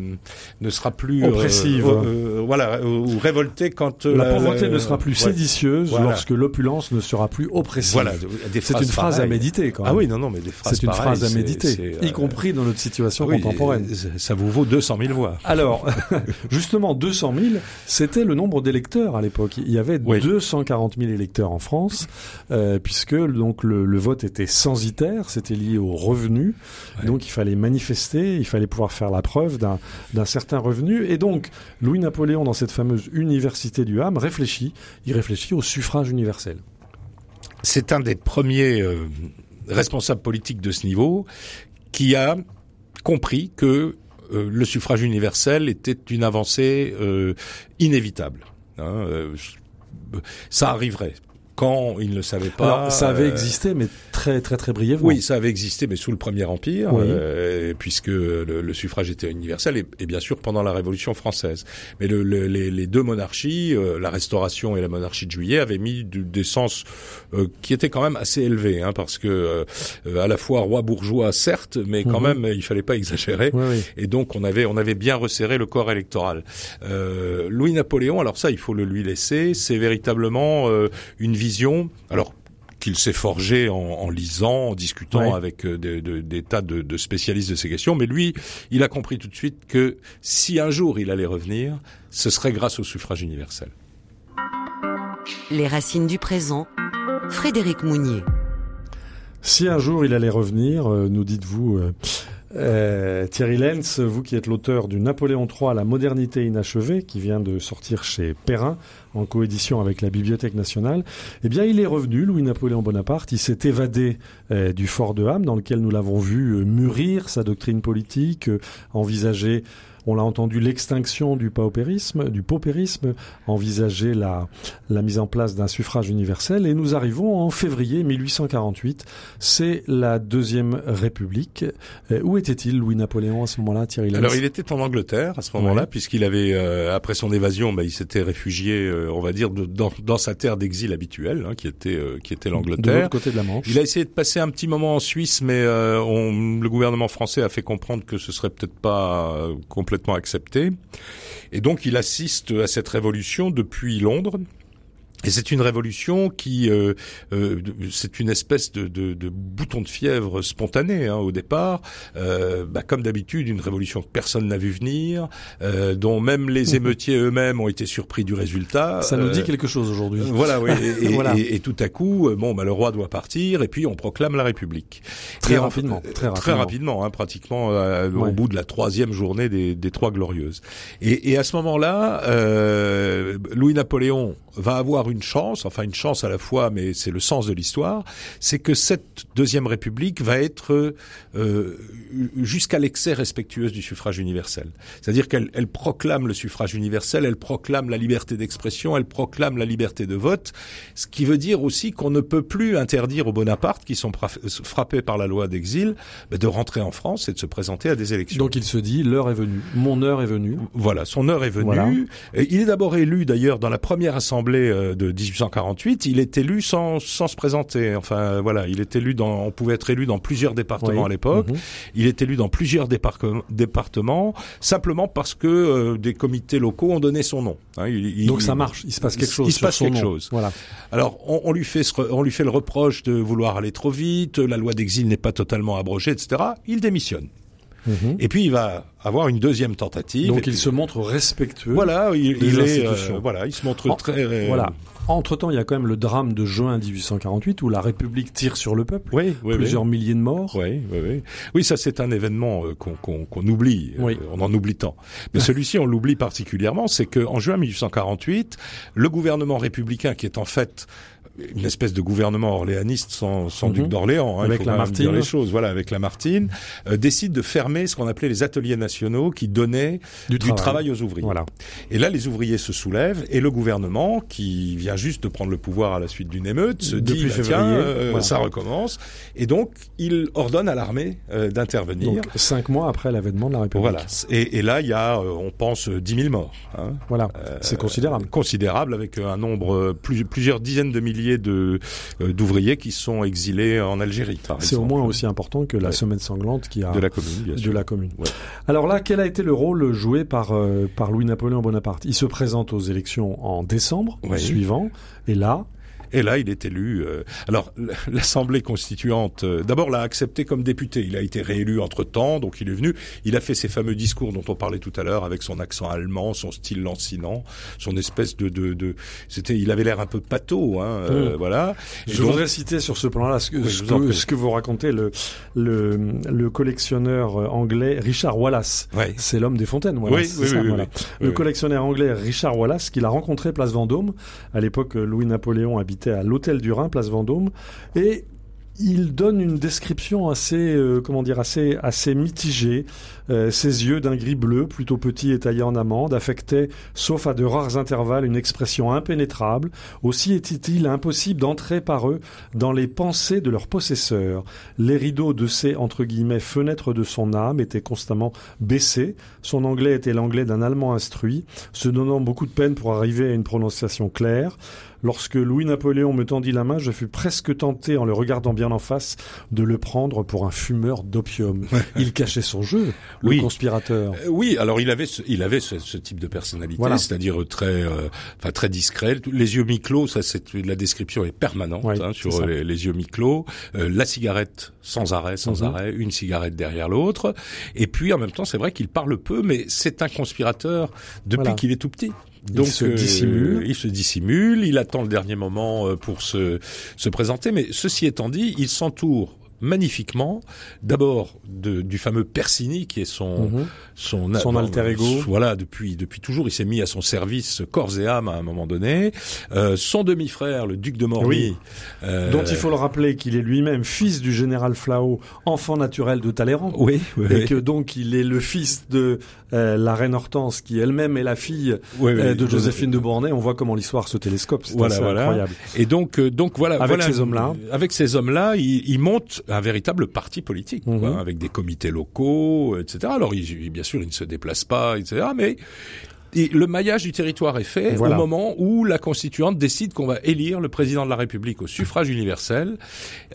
D: ne sera plus euh,
C: Oppressive.
D: euh, euh, voilà, ou révoltée quand euh,
C: La pauvreté ne sera plus séditieuse
D: Voilà.
C: lorsque l'opulence ne sera plus oppressive.
D: Voilà,
C: C'est une phrase à méditer quand même.
D: Ah oui, non, non, mais des phrases
C: C'est une
D: pareilles,
C: phrase à méditer, y compris dans notre situation
D: oui,
C: contemporaine.
D: Ça vous vaut 200 000 voix.
C: Alors, justement, 200 000, c'était le nombre d'électeurs à l'époque. Il y avait
D: Oui.
C: 240 000 électeurs en France, euh, puisque donc le, le vote était censitaire, c'était lié aux revenus.
D: Ouais.
C: Donc, il fallait manifester, il fallait pouvoir faire la preuve d'un d'un certain revenu. Et donc, Louis-Napoléon, dans cette fameuse université du Ham, réfléchit. Il réfléchit au suffrage universel.
D: C'est un des premiers euh, responsables politiques de ce niveau qui a compris que euh, le suffrage universel était une avancée euh, inévitable. Hein, euh, ça arriverait. Quand il ne savait pas.
C: Alors, ça avait
D: euh,
C: existé, mais très, très, très brièvement.
D: Oui, ça avait existé, mais sous le Premier Empire,
C: Oui.
D: euh, puisque le, le suffrage était universel, et, et bien sûr pendant la Révolution française. Mais le, le- les, les deux monarchies, euh, la Restauration et la monarchie de Juillet, avaient mis du- des sens euh, qui étaient quand même assez élevés, hein, parce que euh, à la fois roi bourgeois, certes, mais quand
C: Mhm.
D: même il fallait pas exagérer.
C: Oui, oui.
D: Et donc on avait on avait bien resserré le corps électoral. Euh, Louis Napoléon, alors ça il faut le lui laisser, c'est véritablement euh, une vision. Alors qu'il s'est forgé en, en lisant, en discutant
C: Ouais.
D: avec euh, des, de- des tas de, de spécialistes de ces questions, mais lui, il a compris tout de suite que si un jour il allait revenir, ce serait grâce au suffrage universel.
B: Les racines du présent. Frédéric Mounier.
C: Si un jour il allait revenir, euh, nous dites-vous, euh, Thierry Lenz, vous qui êtes l'auteur du Napoléon III, la modernité inachevée, qui vient de sortir chez Perrin, en coédition avec la Bibliothèque nationale, eh bien il est revenu, Louis-Napoléon Bonaparte, il s'est évadé euh, du fort de Ham, dans lequel nous l'avons vu euh, mûrir sa doctrine politique, envisager... On l'a entendu, l'extinction du paupérisme, du paupérisme, envisager la, la mise en place d'un suffrage universel. Et nous arrivons en février 1848. C'est la deuxième République. Euh, où était-il, Louis-Napoléon, à ce moment-là, Thierry
D: Alors il était en Angleterre à ce moment-là, puisqu'il avait, euh, après son évasion, bah, il s'était réfugié, euh, on va dire, de- dans, dans sa terre d'exil habituelle, hein, qui était euh, qui était
C: De
D: l'Angleterre.
C: l'autre côté de la Manche.
D: Il a essayé de passer un petit moment en Suisse, mais euh, on, le gouvernement français a fait comprendre que ce serait peut-être pas euh, complètement accepté. Et donc il assiste à cette révolution depuis Londres. Et c'est une révolution qui, euh, euh, c'est une espèce de, de, de bouton de fièvre spontané hein, au départ. Euh, bah, comme d'habitude, une révolution que personne n'a vu venir, euh, dont même les émeutiers eux-mêmes ont été surpris du résultat.
C: Ça nous dit
D: Euh,
C: quelque chose aujourd'hui.
D: Voilà, oui. Et, et-
C: Voilà.
D: et- et tout à coup, euh, bon, bah, le roi doit partir, et puis on proclame la République.
C: Très
D: Et en-
C: rapidement, très
D: très
C: rapidement.
D: rapidement, hein, pratiquement
C: Ouais.
D: au bout de la troisième journée des, des Trois Glorieuses. Et, et à ce moment-là, euh, Louis Napoléon va avoir une chance, enfin une chance à la fois, mais c'est le sens de l'histoire, c'est que cette deuxième République va être euh, jusqu'à l'excès respectueuse du suffrage universel. C'est-à-dire qu'elle elle proclame le suffrage universel, elle proclame la liberté d'expression, elle proclame la liberté de vote, ce qui veut dire aussi qu'on ne peut plus interdire aux Bonaparte, qui sont fra- frappés par la loi d'exil, bah, de rentrer en France et de se présenter à des élections.
C: Donc il se dit, l'heure est venue. Mon heure est venue.
D: Voilà, son heure est venue.
C: Voilà.
D: Il est d'abord élu, d'ailleurs, dans la première assemblée euh, de 1848. Il est élu sans, sans se présenter. Enfin, voilà, il est élu dans, on pouvait être élu dans plusieurs départements
C: Oui.
D: à l'époque.
C: Mhm.
D: Il est élu dans plusieurs départements, départements simplement parce que euh, des comités locaux ont donné son nom. Hein, il- il-
C: Donc ça marche, il se passe quelque chose.
D: Il se passe quelque
C: nom.
D: chose.
C: Voilà.
D: Alors, on, on lui fait ce on lui fait le reproche de vouloir aller trop vite. La loi d'exil n'est pas totalement abrogée, etc. Il démissionne.
C: Mhm.
D: Et puis il va avoir une deuxième tentative.
C: Donc il
D: puis-
C: se montre respectueux.
D: voilà, il,
C: des
D: il est, euh, voilà, il se montre
C: En-
D: très. euh,
C: Voilà. Entre-temps, il y a quand même le drame de juin 1848 où la République tire sur le peuple.
D: Oui, oui,
C: Plusieurs milliers de morts.
D: Oui, oui, oui. Oui, ça c'est un événement euh, qu'on oublie.
C: Oui.
D: Euh, on en oublie tant. Mais celui-ci, on l'oublie particulièrement, c'est que en juin 1848, le gouvernement républicain, qui est en fait une espèce de gouvernement orléaniste sans, sans
C: Mhm.
D: duc d'Orléans, hein,
C: Avec Lamartine.
D: dire les choses. Voilà, avec Lamartine, euh, décide de fermer ce qu'on appelait les ateliers nationaux qui donnaient
C: Du
D: du,
C: travail.
D: travail. aux ouvriers.
C: Voilà.
D: Et là, les ouvriers se soulèvent et le gouvernement, qui vient juste de prendre le pouvoir à la suite d'une émeute, se
C: Depuis
D: dit bah,
C: février,
D: tiens, euh,
C: voilà.
D: ça recommence. Et donc, il ordonne à l'armée euh, d'intervenir.
C: Cinq mois après l'avènement de la République.
D: Voilà. Et, et là, il y a, euh, on pense, euh, 10 000 morts. Hein.
C: Voilà. C'est considérable.
D: Considérable, avec un nombre, euh, plus- plusieurs dizaines de milliers de euh, d'ouvriers qui sont exilés en Algérie.
C: C'est au moins aussi important que la
D: Ouais.
C: semaine sanglante qui a
D: de la commune, bien
C: de la commune.
D: Ouais.
C: Alors là, quel a été le rôle joué par euh, par Louis-Napoléon Bonaparte? Il se présente aux élections en décembre suivant, et là,
D: Et là, il est élu. euh, alors, l'Assemblée constituante, euh, d'abord, l'a accepté comme député. Il a été réélu entre temps, donc il est venu. Il a fait ses fameux discours dont on parlait tout à l'heure, avec son accent allemand, son style lancinant, son espèce de, de, de c'était, il avait l'air un peu pâteau, hein, euh,
C: Mm.
D: voilà. Et
C: je
D: donc-
C: voudrais citer sur ce plan-là ce, que,
D: Oui,
C: ce que-
D: prie.
C: ce que vous racontez le le, le collectionneur euh, anglais Richard Wallace.
D: Ouais.
C: C'est l'homme des fontaines, Wallace.
D: Oui, oui,
C: ça, voilà. Le collectionneur anglais Richard Wallace, qu'il a rencontré place Vendôme. À l'époque, Louis-Napoléon habitait à l'hôtel du Rhin, place Vendôme. Et il donne une description assez, euh, comment dire, assez, assez mitigée. Euh, ses yeux d'un gris bleu, plutôt petits et taillés en amande, affectaient, sauf à de rares intervalles, une expression impénétrable. Aussi était-il impossible d'entrer par eux dans les pensées de leurs possesseurs. Les rideaux de ces, entre guillemets, fenêtres de son âme étaient constamment baissés. Son anglais était l'anglais d'un Allemand instruit, se donnant beaucoup de peine pour arriver à une prononciation claire. Lorsque Louis-Napoléon me tendit la main, je fus presque tenté, en le regardant bien en face, de le prendre pour un fumeur d'opium. Il cachait son jeu, le
D: Oui.
C: conspirateur.
D: Euh, Oui, alors il avait ce, il avait ce, ce type de personnalité,
C: Voilà.
D: c'est-à-dire très, euh, enfin très discret. Les yeux mi-clos, ça c'est la description est permanente hein, sur les, les yeux mi-clos. Euh, la cigarette sans arrêt, sans
C: Mhm.
D: arrêt, une cigarette derrière l'autre. Et puis en même temps, c'est vrai qu'il parle peu, mais c'est un conspirateur depuis
C: Voilà.
D: qu'il est tout petit.
C: Il
D: Donc
C: se
D: euh, il se dissimule, il attend le dernier moment euh, pour se se présenter. Mais ceci étant dit, il s'entoure magnifiquement d'abord du fameux Persini qui est son
C: Mhm.
D: son,
C: Son alter ego.
D: Voilà, depuis depuis toujours, il s'est mis à son service corps et âme à un moment donné. Euh, son demi-frère, le duc de Morny,
C: Oui.
D: euh,
C: Dont il faut le rappeler qu'il est lui-même fils du général Flao, enfant naturel de Talleyrand.
D: oui, oui,
C: Et
D: oui.
C: que donc il est le fils de euh, la reine Hortense, qui elle-même est la fille
D: Oui, oui.
C: euh, de Joséphine de Beauharnais. On voit comment l'histoire se télescope. C'est
D: Voilà, voilà.
C: incroyable.
D: Et donc, euh, donc voilà.
C: Avec
D: voilà,
C: ces hommes-là.
D: Avec ces hommes-là, il, il monte un véritable parti politique, quoi,
C: Mhm.
D: avec des comités locaux, etc. Alors, il, bien sûr, il ne se déplace pas, etc. Mais et le maillage du territoire est fait
C: Voilà.
D: au moment où la constituante décide qu'on va élire le président de la République au suffrage universel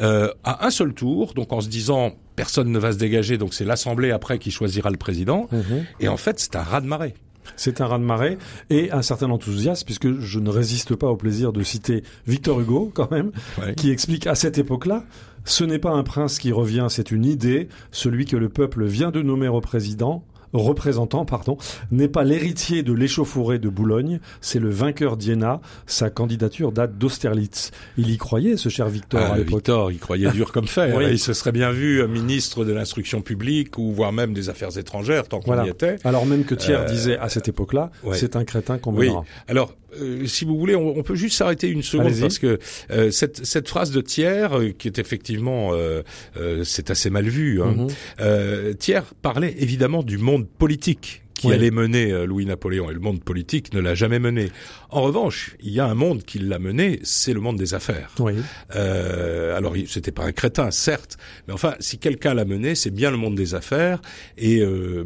D: euh, à un seul tour, donc en se disant personne ne va se dégager, donc c'est l'Assemblée après qui choisira le président.
C: Mhm.
D: Et en fait, c'est un raz-de-marée.
C: C'est un raz-de-marée et un certain enthousiasme, puisque je ne résiste pas au plaisir de citer Victor Hugo, quand même,
D: Ouais.
C: qui explique à cette époque-là, ce n'est pas un prince qui revient, c'est une idée, celui que le peuple vient de nommer au président, représentant, pardon, n'est pas l'héritier de l'échauffourée de Boulogne, c'est le vainqueur d'Iéna. Sa candidature date d'Austerlitz. Il y croyait, ce cher Victor,
D: Ah,
C: à l'époque.
D: Victor, il croyait dur comme fer.
C: Oui.
D: Il se serait bien vu euh, ministre de l'instruction publique ou voire même des affaires étrangères tant qu'on
C: Voilà.
D: y était.
C: Alors même que Thiers
D: Euh,
C: disait à cette époque-là,
D: ouais.
C: c'est un crétin qu'on
D: Oui. Alors, euh, si vous voulez, on, on peut juste s'arrêter une seconde parce que euh, cette, cette phrase de Thiers, qui est effectivement, c'est assez mal vu. Hein.
C: Mhm.
D: Euh, Thiers parlait évidemment du monde politique qui
C: Oui.
D: allait mener euh, Louis-Napoléon et le monde politique ne l'a jamais mené. En revanche, il y a un monde qui l'a mené, c'est le monde des affaires.
C: Oui.
D: Euh, alors, c'était pas un crétin, certes, mais enfin, si quelqu'un l'a mené, c'est bien le monde des affaires. Et euh,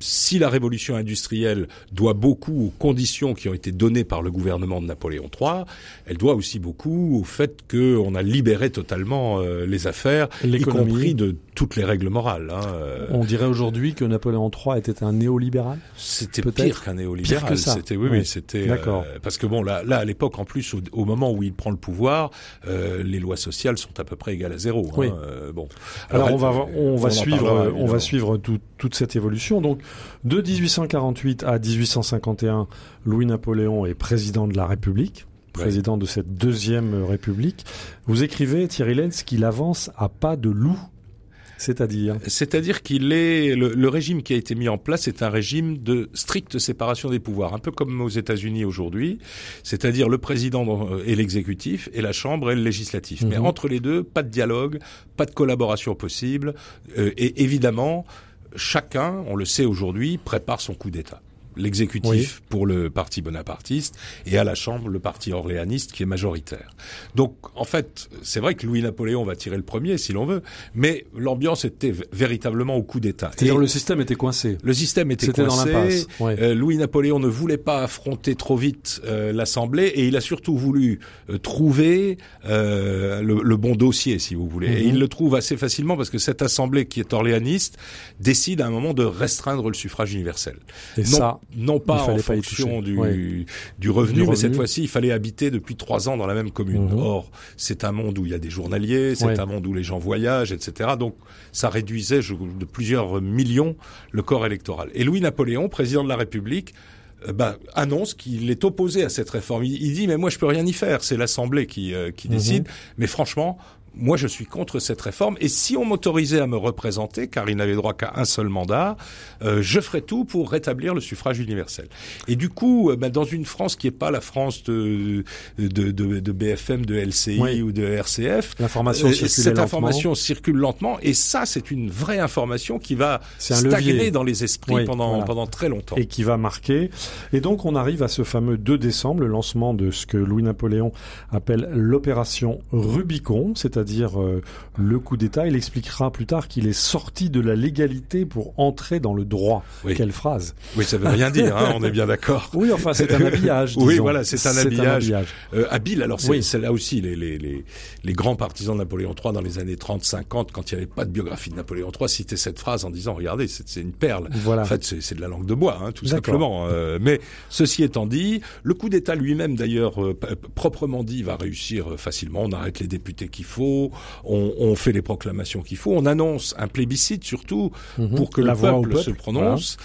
D: si la révolution industrielle doit beaucoup aux conditions qui ont été données par le gouvernement de Napoléon III, elle doit aussi beaucoup au fait qu'on a libéré totalement euh, les affaires, y compris de toutes les règles morales. hein. Euh,
C: On dirait aujourd'hui que Napoléon III était un néolibéral.
D: C'était pire qu'un néolibéral.
C: pire que ça.
D: C'était oui,
C: Oui.
D: oui, c'était
C: D'accord.
D: euh, parce que bon là, là à l'époque en plus au, au moment où il prend le pouvoir, euh, les lois sociales sont à peu près égales à zéro. hein.
C: Oui.
D: Euh, bon.
C: Alors, on va on va suivre
D: parlera,
C: on va suivre tout- toute cette évolution. Donc de 1848 à 1851, Louis Napoléon est président de la République, président de cette deuxième République. Vous écrivez Thierry Lenz qu'il avance à pas de loup. C'est-à-dire
D: C'est-à-dire qu'il est le, le, régime qui a été mis en place est un régime de stricte séparation des pouvoirs, un peu comme aux États-Unis aujourd'hui. C'est-à-dire le président et l'exécutif et la Chambre et le législatif. Mais mhm. entre les deux, pas de dialogue, pas de collaboration possible. Euh, et évidemment, chacun, on le sait aujourd'hui, prépare son coup d'État l'exécutif pour le parti bonapartiste et à la Chambre le parti orléaniste qui est majoritaire. Donc en fait, c'est vrai que Louis-Napoléon va tirer le premier si l'on veut, mais l'ambiance était véritablement au coup d'État.
C: C'est-à-dire le système était coincé.
D: Le système était coincé. Dans euh, Louis-Napoléon ne voulait pas affronter trop vite euh, l'Assemblée et il a surtout voulu euh, trouver le, le, bon dossier, si vous voulez. Et mhm. il le trouve assez facilement parce que cette Assemblée qui est orléaniste décide à un moment de restreindre le suffrage universel.
C: Et ça,
D: non pas en fonction du, du, revenu, mais cette fois-ci, il fallait habiter depuis trois ans dans la même commune. Mhm. Or, c'est un monde où il y a des journaliers, c'est un monde où les gens voyagent, etc. Donc, ça réduisait de plusieurs millions le corps électoral. Et Louis-Napoléon, président de la République, euh, bah, annonce qu'il est opposé à cette réforme. Il, dit mais moi je peux rien y faire, c'est l'Assemblée qui, euh, qui mhm. décide. Mais franchement, moi, je suis contre cette réforme. Et si on m'autorisait à me représenter, car il n'avait droit qu'à un seul mandat, euh, je ferais tout pour rétablir le suffrage universel. Et du coup, euh, ben, dans une France qui n'est pas la France de, de, de, de BFM, de LCI ou de RCF,
C: l'information euh,
D: cette information circule lentement. Et ça, c'est une vraie information qui va stagner dans les esprits pendant, pendant très longtemps.
C: Et qui va marquer. Et donc, on arrive à ce fameux 2 décembre, le lancement de ce que Louis-Napoléon appelle l'opération Rubicon, c'est-à-dire c'est-à-dire euh, le coup d'État. Il expliquera plus tard qu'il est sorti de la légalité pour entrer dans le droit. Quelle phrase
D: Oui, ça veut rien dire, hein, on est bien d'accord.
C: Oui, enfin, c'est un habillage.
D: oui, voilà, c'est un habillage, Euh, habile. Alors, c'est là aussi les, les, les, les, grands partisans de Napoléon III dans les années 30-50, quand il n'y avait pas de biographie de Napoléon III, citaient cette phrase en disant, regardez, c'est une perle. Voilà. En fait, c'est de la langue de bois, hein, tout simplement. Euh, mais ceci étant dit, le coup d'État lui-même, d'ailleurs, euh, proprement dit, va réussir facilement. On arrête les députés qu'il faut on, fait les proclamations qu'il faut, on annonce un plébiscite surtout mhm. pour que le peuple, se prononce.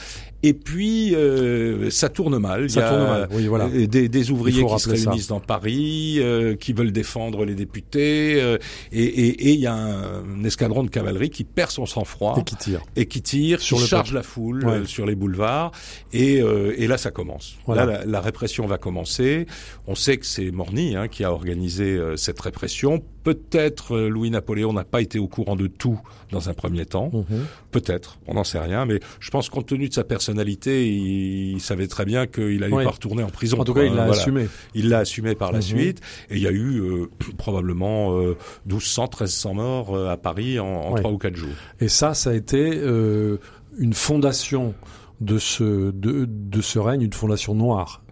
D: Et puis euh, ça tourne mal.
C: Ça il y a tourne mal. Oui, voilà.
D: des, des, ouvriers qui se réunissent dans Paris, euh, qui veulent défendre les députés, euh, et il y a un, escadron de cavalerie qui perd son sang-froid
C: et qui tire,
D: et qui tire, sur qui charge la foule sur les boulevards, et, et là ça commence. Là la, répression va commencer. On sait que c'est Morny hein, qui a organisé cette répression. Peut-être Louis-Napoléon n'a pas été au courant de tout dans un premier temps. Mhm. Peut-être, on n'en sait rien, mais je pense compte tenu de sa personnalité, il, savait très bien qu'il allait pas retourner en prison.
C: En tout cas, il l'a assumé.
D: Il l'a assumé par la mhm. suite. Et il y a eu euh, probablement euh, 1200, 1300 morts euh, à Paris en, 3 ou 4 jours.
C: Et ça, ça a été euh, une fondation de ce, de, de ce règne, une fondation noire.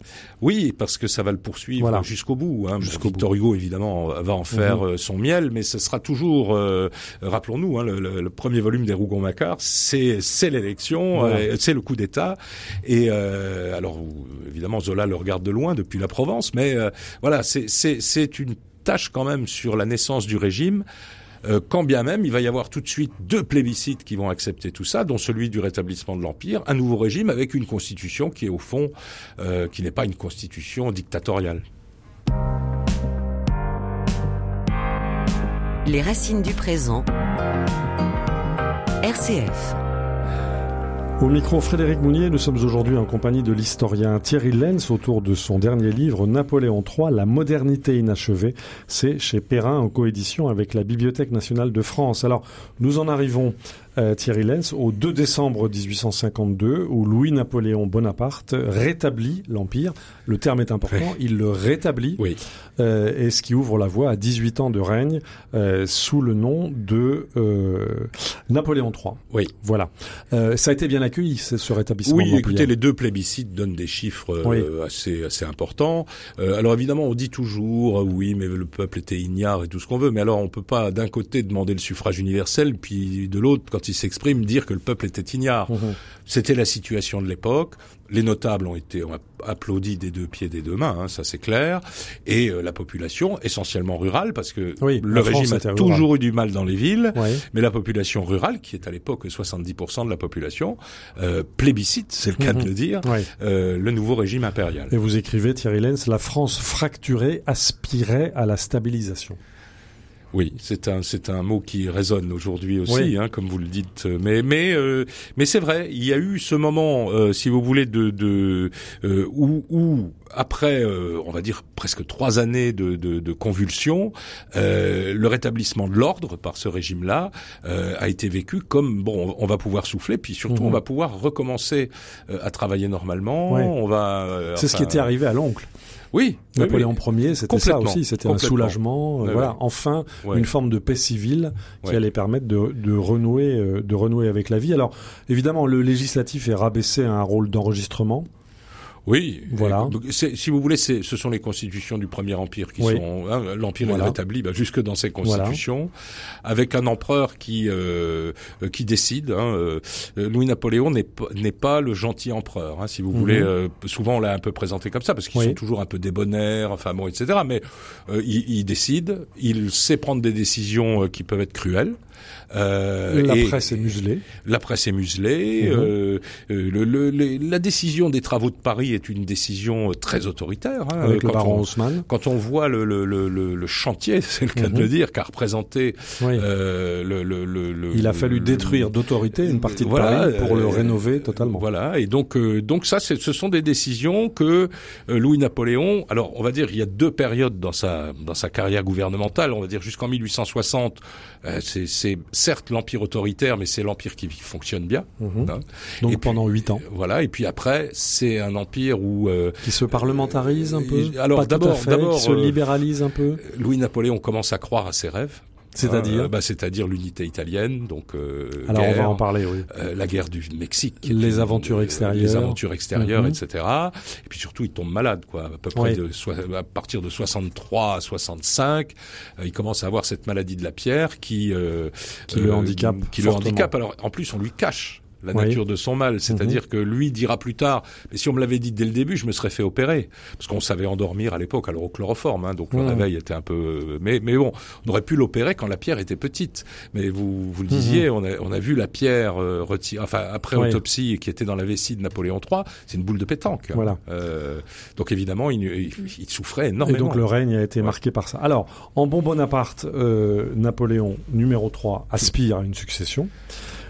D: Oui, parce que ça va le poursuivre jusqu'au bout. Hein. Victor Hugo, évidemment, va en faire mhm. euh, son miel, mais ce sera toujours, euh, rappelons-nous, hein, le, premier volume des Rougon-Macquart, c'est l'élection, euh, c'est le coup d'État. Et alors, évidemment, Zola le regarde de loin depuis la Provence, mais voilà, c'est une tâche quand même sur la naissance du régime. Euh, quand bien même il va y avoir tout de suite deux plébiscites qui vont accepter tout ça, dont celui du rétablissement de l'Empire, un nouveau régime avec une constitution qui est au fond, euh, qui n'est pas une constitution dictatoriale.
B: Les racines du présent. RCF.
C: Au micro Frédéric Mounier, nous sommes aujourd'hui en compagnie de l'historien Thierry Lenz autour de son dernier livre Napoléon III, La modernité inachevée. C'est chez Perrin en coédition avec la Bibliothèque nationale de France. Alors, nous en arrivons euh, Thierry Lenz, au 2 décembre 1852, où Louis-Napoléon Bonaparte rétablit l'Empire. Le terme est important, il le rétablit,
D: oui.
C: euh, et ce qui ouvre la voie à 18 ans de règne euh, sous le nom de euh, Napoléon III.
D: Oui.
C: Voilà. Euh, ça a été bien accueilli, ce rétablissement.
D: Oui, écoutez, les deux plébiscites donnent des chiffres euh, assez, assez importants. alors évidemment, on dit toujours, oui, mais le peuple était ignare et tout ce qu'on veut, mais alors on peut pas d'un côté demander le suffrage universel, puis de l'autre, quand il s'exprime, dire que le peuple était ignare. Mhm. C'était la situation de l'époque. Les notables ont été applaudis des deux pieds, des deux mains, hein, ça c'est clair. Et euh, la population, essentiellement rurale, parce que le régime a toujours eu du mal dans les villes, mais la population rurale, qui est à l'époque 70% de la population, euh, plébiscite, c'est le cas de mhm. le dire, euh, le nouveau régime impérial.
C: Et vous écrivez, Thierry Lenz, la France fracturée aspirait à la stabilisation.
D: Oui, c'est un c'est un mot qui résonne aujourd'hui aussi, hein, comme vous le dites. Mais mais euh, mais c'est vrai, il y a eu ce moment, euh, si vous voulez, de, de euh, où, où après, on va dire presque trois années de, de, de convulsions, le rétablissement de l'ordre par ce régime-là a été vécu comme bon, on va pouvoir souffler, puis surtout
C: Mhm.
D: on va pouvoir recommencer à travailler normalement.
C: Ouais.
D: On va.
C: C'est ce qui était arrivé à l'oncle.
D: Oui,
C: Napoléon
D: oui.
C: Ier, c'était ça aussi, c'était un soulagement, euh, voilà, enfin une forme de paix civile qui allait permettre de, de renouer, euh, de renouer avec la vie. Alors évidemment, le législatif est rabaissé à un rôle d'enregistrement.
D: Oui,
C: Voilà.
D: Donc, si vous voulez, ce sont les constitutions du Premier Empire qui
C: Oui.
D: sont. hein, L'Empire
C: Voilà.
D: est rétabli bah, jusque dans ses constitutions, avec un empereur qui euh, qui décide. Hein, euh, Louis Napoléon n'est pas n'est pas le gentil empereur, hein, si vous
C: Mhm.
D: voulez. euh, souvent, on l'a un peu présenté comme ça parce qu'ils
C: Oui.
D: sont toujours un peu débonnaires, enfin bon, etc. Mais euh, il, il décide, il sait prendre des décisions euh, qui peuvent être cruelles. Euh,
C: la
D: et-
C: presse est muselée.
D: la presse est muselée.
C: Mhm.
D: euh, euh, le, le- le- la décision des travaux de Paris est une décision euh, très autoritaire. hein,
C: avec le baron
D: on-
C: Haussmann.
D: quand on voit le, le, le, le- le chantier, c'est le cas
C: Mhm.
D: de le dire, qu'a représenté
C: Oui.
D: euh, le, le, le, le-
C: Il a fallu détruire d'autorité une partie de
D: Voilà,
C: Paris pour le
D: euh,
C: rénover totalement.
D: Voilà, et donc euh, donc ça, ce sont des décisions que euh, Louis Napoléon. Alors, on va dire, il y a deux périodes dans sa dans sa carrière gouvernementale. On va dire jusqu'en 1860. Euh, c'est certes l'empire autoritaire, mais c'est l'empire qui fonctionne bien.
C: Mhm.
D: hein.
C: Donc
D: Et
C: pendant huit ans,
D: Voilà, et puis après, c'est un empire où euh,
C: qui se parlementarise un peu.
D: Alors, d'abord- d'abord,
C: qui se
D: euh,
C: libéralise un peu.
D: Louis-Napoléon commence à croire à ses rêves.
C: C'est-à-dire.
D: Euh, bah, C'est-à-dire l'unité italienne, donc euh,
C: Alors on
D: guerre,
C: va en parler, oui.
D: euh, la guerre du Mexique,
C: Les
D: Euh,
C: aventures extérieures.
D: les aventures extérieures,
C: Mhm.
D: etc. Et puis surtout, il tombe malade, quoi. À peu près
C: Ouais.
D: de soi- à partir de 63 à 65, euh, il commence à avoir cette maladie de la pierre qui euh,
C: Qui le handicape
D: qui le
C: fortement.
D: handicape. Alors en plus, on lui cache la
C: Oui. Mhm.
D: nature de son mal, c'est-à-dire que lui dira plus tard, mais si on me l'avait dit dès le début, je me serais fait opérer, parce qu'on savait endormir à l'époque, alors au chloroforme, hein, donc le
C: Mhm.
D: réveil était un peu, mais mais bon, on aurait pu l'opérer quand la pierre était petite, mais vous vous le disiez, on a on a vu la pierre euh, retirée, enfin après
C: Mhm. Oui.
D: autopsie qui était dans la vessie de Napoléon III, c'est une boule de pétanque.
C: Voilà.
D: Euh, donc évidemment, il, il, il souffrait
C: Et
D: énormément.
C: donc le règne a été
D: Ouais.
C: marqué par ça. Alors, en bon Bonaparte, euh, Napoléon, numéro 3, aspire à une succession.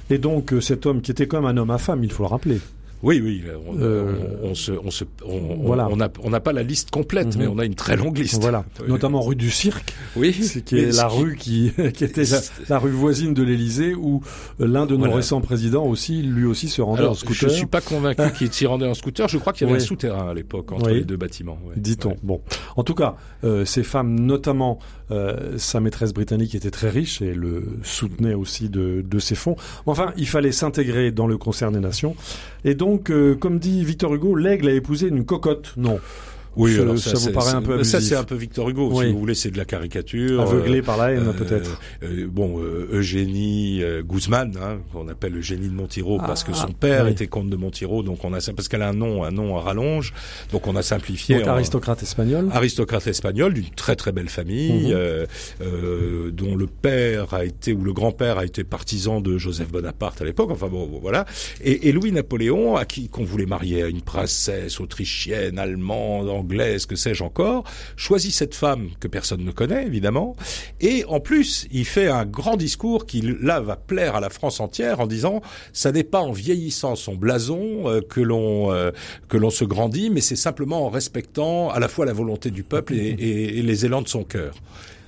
C: Et donc euh, cet homme qui était même un homme à femme, il faut le rappeler.
D: Oui, oui, on,
C: Euh,
D: on, on se, on se, on,
C: voilà.
D: on a, on n'a pas la liste complète,
C: Mhm.
D: mais on a une très longue liste.
C: Voilà,
D: Oui.
C: notamment rue du Cirque,
D: Oui,
C: c'est qui est la
D: qui-
C: rue qui, qui était la, la rue voisine de l'Élysée, où euh, l'un de nos
D: Voilà.
C: récents présidents aussi, lui aussi, se rendait en scooter.
D: je suis pas convaincu qu'il s'y rendait en scooter. Je crois qu'il y avait
C: Oui.
D: un souterrain à l'époque entre
C: Oui.
D: les deux bâtiments.
C: Dit-on. Bon, en tout cas, euh, ces femmes, notamment euh, sa maîtresse britannique, était très riche et le soutenait aussi de, de ses fonds. Enfin, il fallait s'intégrer dans le concert des nations. Et donc, euh, comme dit Victor Hugo, l'aigle a épousé une cocotte. Non,
D: Oui,
C: Ça- vous paraît un peu
D: Ça, c'est un peu Victor Hugo.
C: Oui.
D: Si vous voulez, c'est de la caricature.
C: aveuglé par la haine
D: Euh,
C: peut-être.
D: euh, bon, euh, Eugénie euh, Guzman, hein, qu'on appelle Eugénie de Montiro,
C: Ah,
D: parce que son
C: ah,
D: père
C: oui.
D: était comte de Montiro, donc on a parce qu'elle a un nom, un nom à rallonge, donc on a simplifié.
C: Donc
D: en-
C: aristocrate espagnol.
D: aristocrate espagnol d'une très très belle famille,
C: Mhm.
D: euh, euh, dont le père a été ou le grand-père a été partisan de Joseph Bonaparte à l'époque. Enfin bon, bon, voilà. Et, et Louis Napoléon, à qui qu'on voulait marier à une princesse autrichienne, allemande, anglaise, que sais-je encore, choisit cette femme que personne ne connaît évidemment. Et en plus, il fait un grand discours qui là va plaire à la France entière en disant ça n'est pas en vieillissant son blason euh, que l'on euh, que l'on se grandit, mais c'est simplement en respectant à la fois la volonté du peuple et, et- et les élans de son cœur.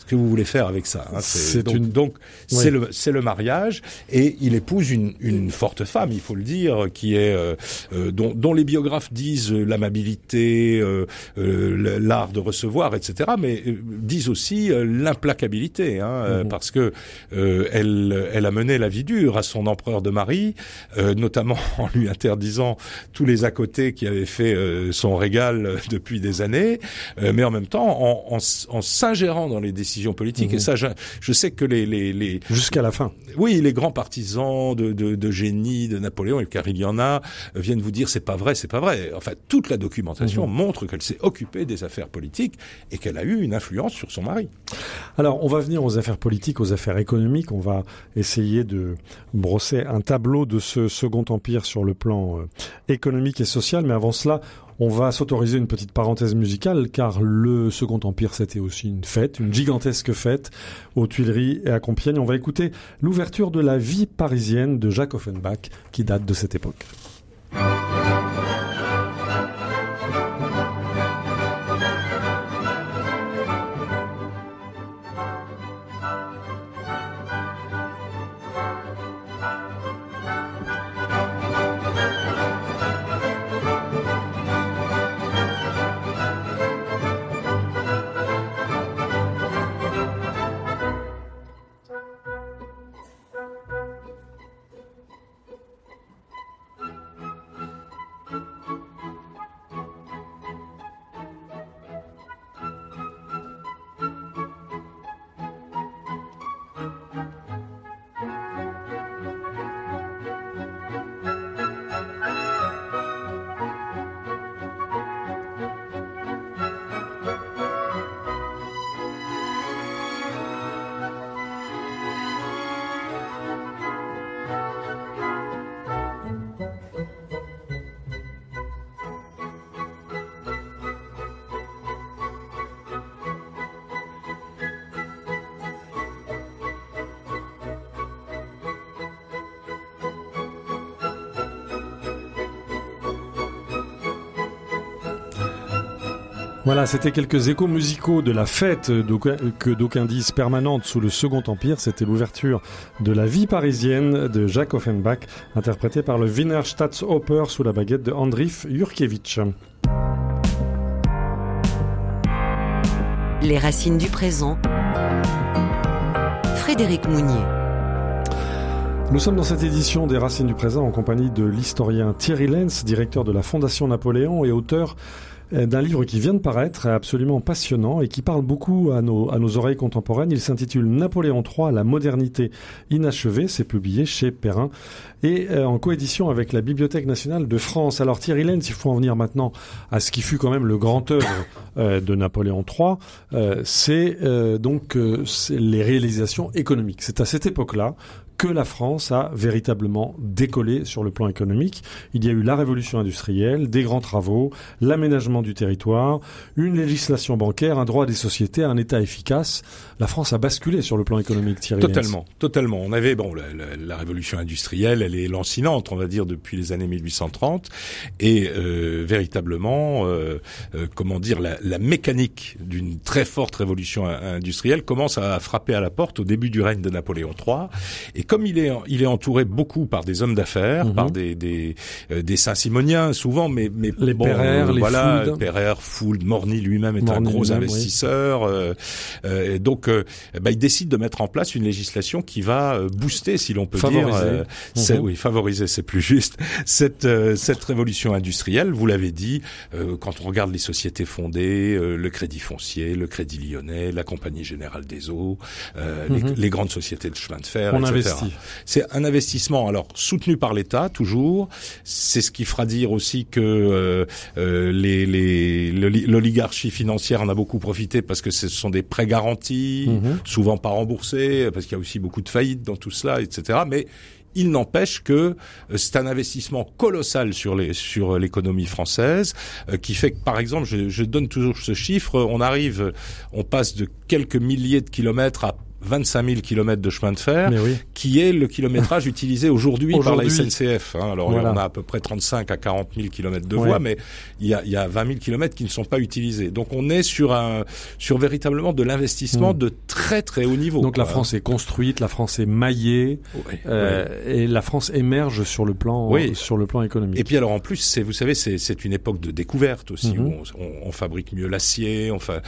D: Ce que vous voulez faire avec ça hein,
C: C'est
D: donc,
C: une-
D: donc
C: Oui.
D: c'est le c'est le mariage et il épouse une une forte femme, il faut le dire, qui est euh, euh, dont, dont les biographes disent euh, l'amabilité, euh, euh, l'art de recevoir, etc. Mais disent aussi l'implacabilité, hein, euh,
C: Mhm.
D: parce que euh, elle elle a mené la vie dure à son empereur de mari, euh, notamment en lui interdisant tous les à côté qui avaient fait euh, son régal depuis des années, euh, mais en même temps en, en, en s'ingérant dans les décisions politiques.
C: Mhm.
D: Et ça, je, je sais que les, les, les
C: Jusqu'à la fin.
D: oui, les grands partisans de, de, de génie, de Napoléon, car il y en a, viennent vous dire c'est pas vrai, c'est pas vrai. Enfin, toute la documentation
C: Mhm.
D: montre qu'elle s'est occupée des affaires politiques et qu'elle a eu une influence sur son mari.
C: Alors, on va venir aux affaires politiques, aux affaires économiques. On va essayer de brosser un tableau de ce Second Empire sur le plan euh, économique et social. Mais avant cela, On va s'autoriser une petite parenthèse musicale car le Second Empire c'était aussi une fête, une gigantesque fête aux Tuileries et à Compiègne. On va écouter l'ouverture de la vie parisienne de Jacques Offenbach qui date de cette époque. Voilà, c'était quelques échos musicaux de la fête que d'aucuns disent permanente sous le Second Empire. C'était l'ouverture de la vie parisienne de Jacques Offenbach, interprété par le Wiener Staatsoper sous la baguette de Andrif Jurkiewicz.
B: Les racines du présent. Frédéric Mounier.
C: Nous sommes dans cette édition des Racines du présent en compagnie de l'historien Thierry Lenz, directeur de la Fondation Napoléon et auteur d'un livre qui vient de paraître, absolument passionnant et qui parle beaucoup à nos, à nos oreilles contemporaines. Il s'intitule Napoléon III, la modernité inachevée. C'est publié chez Perrin et euh, en coédition avec la Bibliothèque nationale de France. Alors Thierry Lenz, il faut en venir maintenant à ce qui fut quand même le grand œuvre euh, de Napoléon III. c'est donc les réalisations économiques. C'est à cette époque-là que la France a véritablement décollé sur le plan économique. Il y a eu la révolution industrielle, des grands travaux, l'aménagement du territoire, une législation bancaire, un droit des sociétés, un État efficace. La France a basculé sur le plan économique, Thierry.
D: Totalement, totalement. On avait bon la, révolution industrielle, elle est lancinante, on va dire depuis les années 1830, et euh, véritablement, euh, euh, comment dire, la, mécanique d'une très forte révolution industrielle commence à frapper à la porte au début du règne de Napoléon III. Comme il est, il est entouré beaucoup par des hommes d'affaires, par mhm. des des, euh, des Saint-Simoniens souvent, mais mais
C: les bon, euh, les
D: voilà, Fould. Morny lui-même est un gros investisseur, euh, euh, donc bah, il décide de mettre en place une législation qui va booster, si l'on peut
C: favoriser.
D: dire, mhm. oui, favoriser, c'est plus juste cette cette révolution industrielle. Vous l'avez dit, quand on regarde les sociétés fondées, le Crédit Foncier, le Crédit Lyonnais, la Compagnie Générale des Eaux, les, mhm. les, grandes sociétés de chemin de fer,
C: on
D: etc. C'est un investissement alors soutenu par l'État toujours. C'est ce qui fera dire aussi que euh, euh les l'oligarchie financière en a beaucoup profité parce que ce sont des prêts garantis, mhm. souvent pas remboursés, parce qu'il y a aussi beaucoup de faillites dans tout cela, etc. Mais il n'empêche que euh, c'est un investissement colossal sur les sur l'économie française euh, qui fait que par exemple je, je, donne toujours ce chiffre on arrive on passe de quelques milliers de kilomètres à 25 000 kilomètres de chemin de fer, qui est le kilométrage utilisé aujourd'hui par la SNCF. Hein. Alors on a à peu près 35 à 40 000 kilomètres de voies, mais il y a, y a 20 000 kilomètres qui ne sont pas utilisés. Donc on est sur un sur véritablement de l'investissement hmm. de très très haut niveau.
C: Donc la France est construite, la France est maillée, euh, et la France émerge sur le plan sur le plan économique.
D: Et puis alors en plus, c'est vous savez, c'est une époque de découverte aussi où mhm. on, on, fabrique mieux l'acier, enfin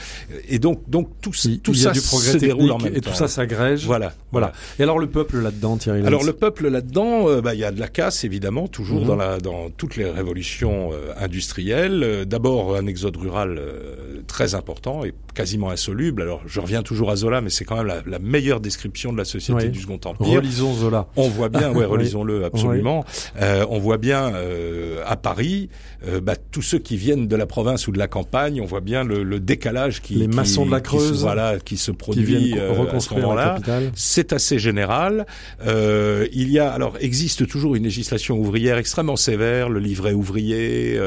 D: et donc donc tout, tout ça
C: du progrès se déroule en même et tout ça s'agrège.
D: Voilà,
C: voilà. Et alors le peuple là-dedans, Thierry
D: Alors le peuple là-dedans, euh, bah, il y a de la casse évidemment, toujours mhm. dans la dans toutes les révolutions euh, industrielles. Euh, d'abord un exode rural très important et quasiment insoluble. Alors, je reviens toujours à Zola, mais c'est quand même la, meilleure description de la société du Second Empire.
C: Relisons Zola.
D: On voit bien, ouais, relisons-le absolument. Euh, on voit bien euh, à Paris, euh, bah, tous ceux qui viennent de la province ou de la campagne, on voit bien le, le décalage qui
C: les maçons
D: de
C: la Creuse,
D: voilà, qui se produit
C: qui reconstruire
D: là C'est assez général. il y a alors existe toujours une législation ouvrière extrêmement sévère, le livret ouvrier,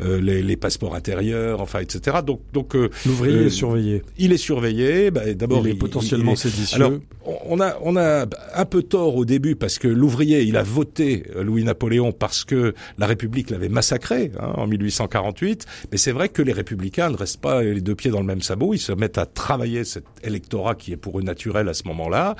D: les, les, passeports intérieurs, enfin etc. Donc donc
C: l'ouvrier est surveillé.
D: Il est surveillé. Bah, D'abord,
C: il est potentiellement séditieux.
D: Alors, on a on a un peu tort au début parce que l'ouvrier, il a voté Louis-Napoléon parce que la République l'avait massacré hein, en 1848. Mais c'est vrai que les républicains ne restent pas les deux pieds dans le même sabot. Ils se mettent à travailler cet électorat qui est pour eux naturel à ce moment-là.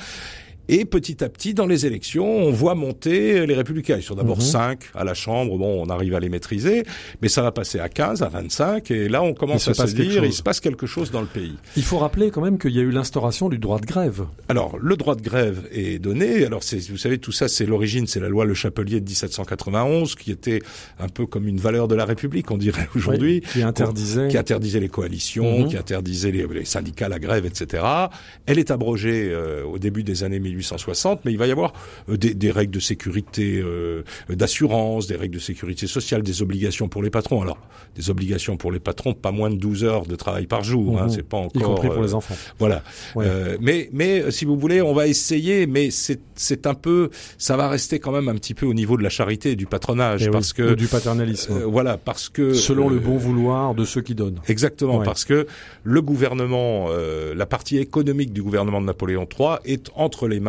D: Et petit à petit, dans les élections, on voit monter les républicains. Ils sont d'abord 5 mhm. à la Chambre, bon, on arrive à les maîtriser, mais ça va passer à 15, à 25, et là, on commence à se dire, il se passe quelque chose dans le pays.
C: Il faut rappeler quand même qu'il y a eu l'instauration du droit de grève.
D: Alors, le droit de grève est donné. Alors, vous savez, tout ça, c'est l'origine, c'est la loi Le Chapelier de 1791, qui était un peu comme une valeur de la République, on dirait aujourd'hui.
C: qui interdisait.
D: Qui interdisait les coalitions, mhm. qui interdisait les, syndicats, la grève, etc. Elle est abrogée euh, au début des années 1800 1860, mais il va y avoir euh, des, des règles de sécurité, euh, d'assurance, des règles de sécurité sociale, des obligations pour les patrons. Alors, des obligations pour les patrons, pas moins de 12 heures de travail par jour, hein, mmh. c'est pas encore.
C: Y compris pour les enfants.
D: Voilà. Euh, mais, mais si vous voulez, on va essayer, mais c'est un peu, ça va rester quand même un petit peu au niveau de la charité et du patronage,
C: et
D: parce que
C: du paternalisme.
D: voilà, parce que
C: selon le bon vouloir de ceux qui donnent.
D: Exactement, parce que le gouvernement, la partie économique du gouvernement de Napoléon III est entre les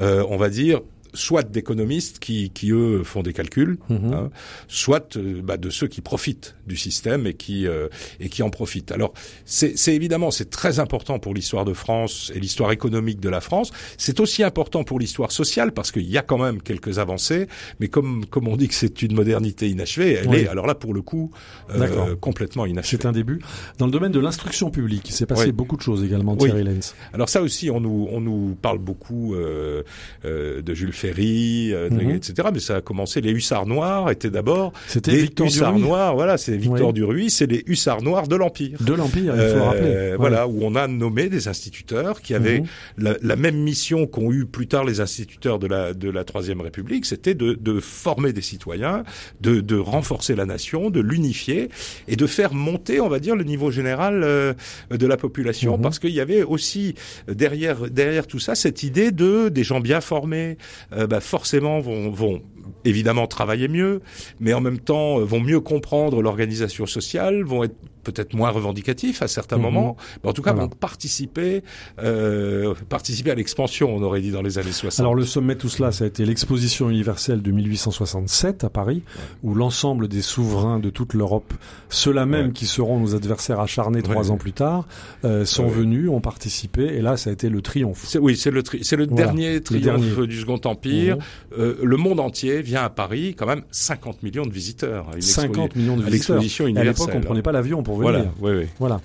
D: euh, on va dire, soit d'économistes qui, qui eux font des calculs, mhm. hein, soit euh, bah, de ceux qui profitent du système et qui euh, et qui en profitent. Alors c'est évidemment c'est très important pour l'histoire de France et l'histoire économique de la France. C'est aussi important pour l'histoire sociale parce qu'il y a quand même quelques avancées, mais comme comme on dit que c'est une modernité inachevée, elle est alors là pour le coup euh, complètement inachevée.
C: C'est un début. Dans le domaine de l'instruction publique, il s'est passé beaucoup de choses également, Thierry Lenz.
D: Alors ça aussi, on nous on nous parle beaucoup euh, euh, de Jules Ferry, euh, mhm. etc. Mais ça a commencé. Les hussards noirs étaient d'abord
C: des Victor
D: hussards noirs. Voilà, c'est Victor Duruy, c'est les hussards noirs de l'Empire.
C: De l'Empire, il faut le rappeler.
D: Euh, voilà, où on a nommé des instituteurs qui avaient mhm. la, même mission qu'ont eu plus tard les instituteurs de la de la Troisième République, c'était de, de former des citoyens, de, de renforcer la nation, de l'unifier et de faire monter, on va dire, le niveau général euh, de la population, mhm. parce qu'il y avait aussi derrière derrière tout ça cette idée de des gens bien formés, bah forcément vont, vont évidemment travailler mieux, mais en même temps euh, vont mieux comprendre l'organisation sociale, vont être peut-être moins revendicatifs à certains mhm. moments, mais en tout cas vont participer, euh, participer à l'expansion, on aurait dit dans les années 60.
C: Alors le sommet de tout cela, ça a été l'exposition universelle de 1867 à Paris, où l'ensemble des souverains de toute l'Europe, ceux-là même qui seront nos adversaires acharnés trois ans plus tard, euh, sont venus, ont participé, et là ça a été le triomphe.
D: Oui, c'est le, c'est le dernier triomphe du Second Empire. Mhm. Euh, le monde entier vient à Paris, quand même 50 millions de visiteurs.
C: 50 millions de visiteurs. À l'époque, on prenait pas l'avion pour
D: voilà, oui, oui.
C: Voilà.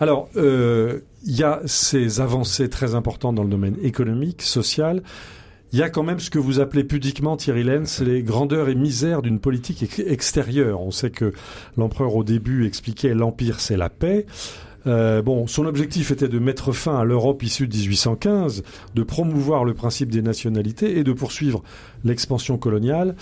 C: Alors, euh, il y a ces avancées très importantes dans le domaine économique, social. Il y a quand même ce que vous appelez pudiquement, Thierry Lenz, les grandeurs et misères d'une politique extérieure. On sait que l'empereur au début expliquait l'empire c'est la paix. Euh, bon, son objectif était de mettre fin à l'Europe issue de 1815, de promouvoir le principe des nationalités et de poursuivre l'expansion coloniale.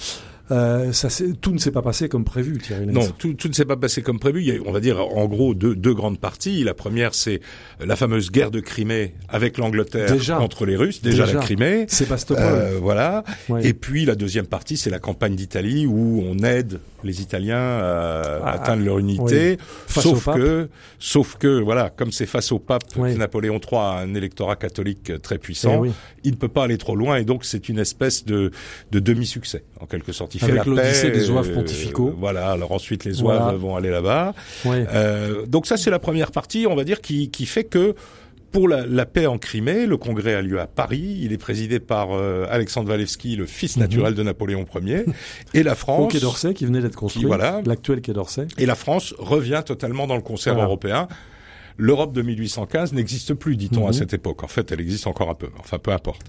C: Euh, ça, tout ne s'est pas passé comme prévu, Thierry
D: Non, tout, tout ne s'est pas passé comme prévu. Il y a, on va dire, en gros, deux, deux grandes parties. La première, c'est la fameuse guerre de Crimée avec l'Angleterre contre les Russes. Déjà, la Crimée.
C: Sébastopol. Euh,
D: voilà. Et puis, la deuxième partie, c'est la campagne d'Italie où on aide les Italiens à ah, atteindre leur unité. Sauf que, sauf que, voilà, comme c'est face au pape, Napoléon III a un électorat catholique très puissant, eh il ne peut pas aller trop loin et donc c'est une espèce de, de demi-succès, en quelque sorte
C: il Avec l'Odyssée des zouaves pontificaux.
D: Euh, voilà. Alors ensuite, les zouaves vont aller là-bas. Euh, donc ça, c'est la première partie, on va dire, qui, qui fait que pour la, la, paix en Crimée, le congrès a lieu à Paris. Il est présidé par euh, Alexandre Walewski, le fils mhm. naturel de Napoléon Ier. Et la France... Au
C: Quai d'Orsay, qui venait d'être construit. voilà. L'actuel Quai d'Orsay.
D: Et la France revient totalement dans le concert européen. L'Europe de 1815 n'existe plus, dit-on, à mhm. cette époque. En fait, elle existe encore un peu. Enfin, peu importe.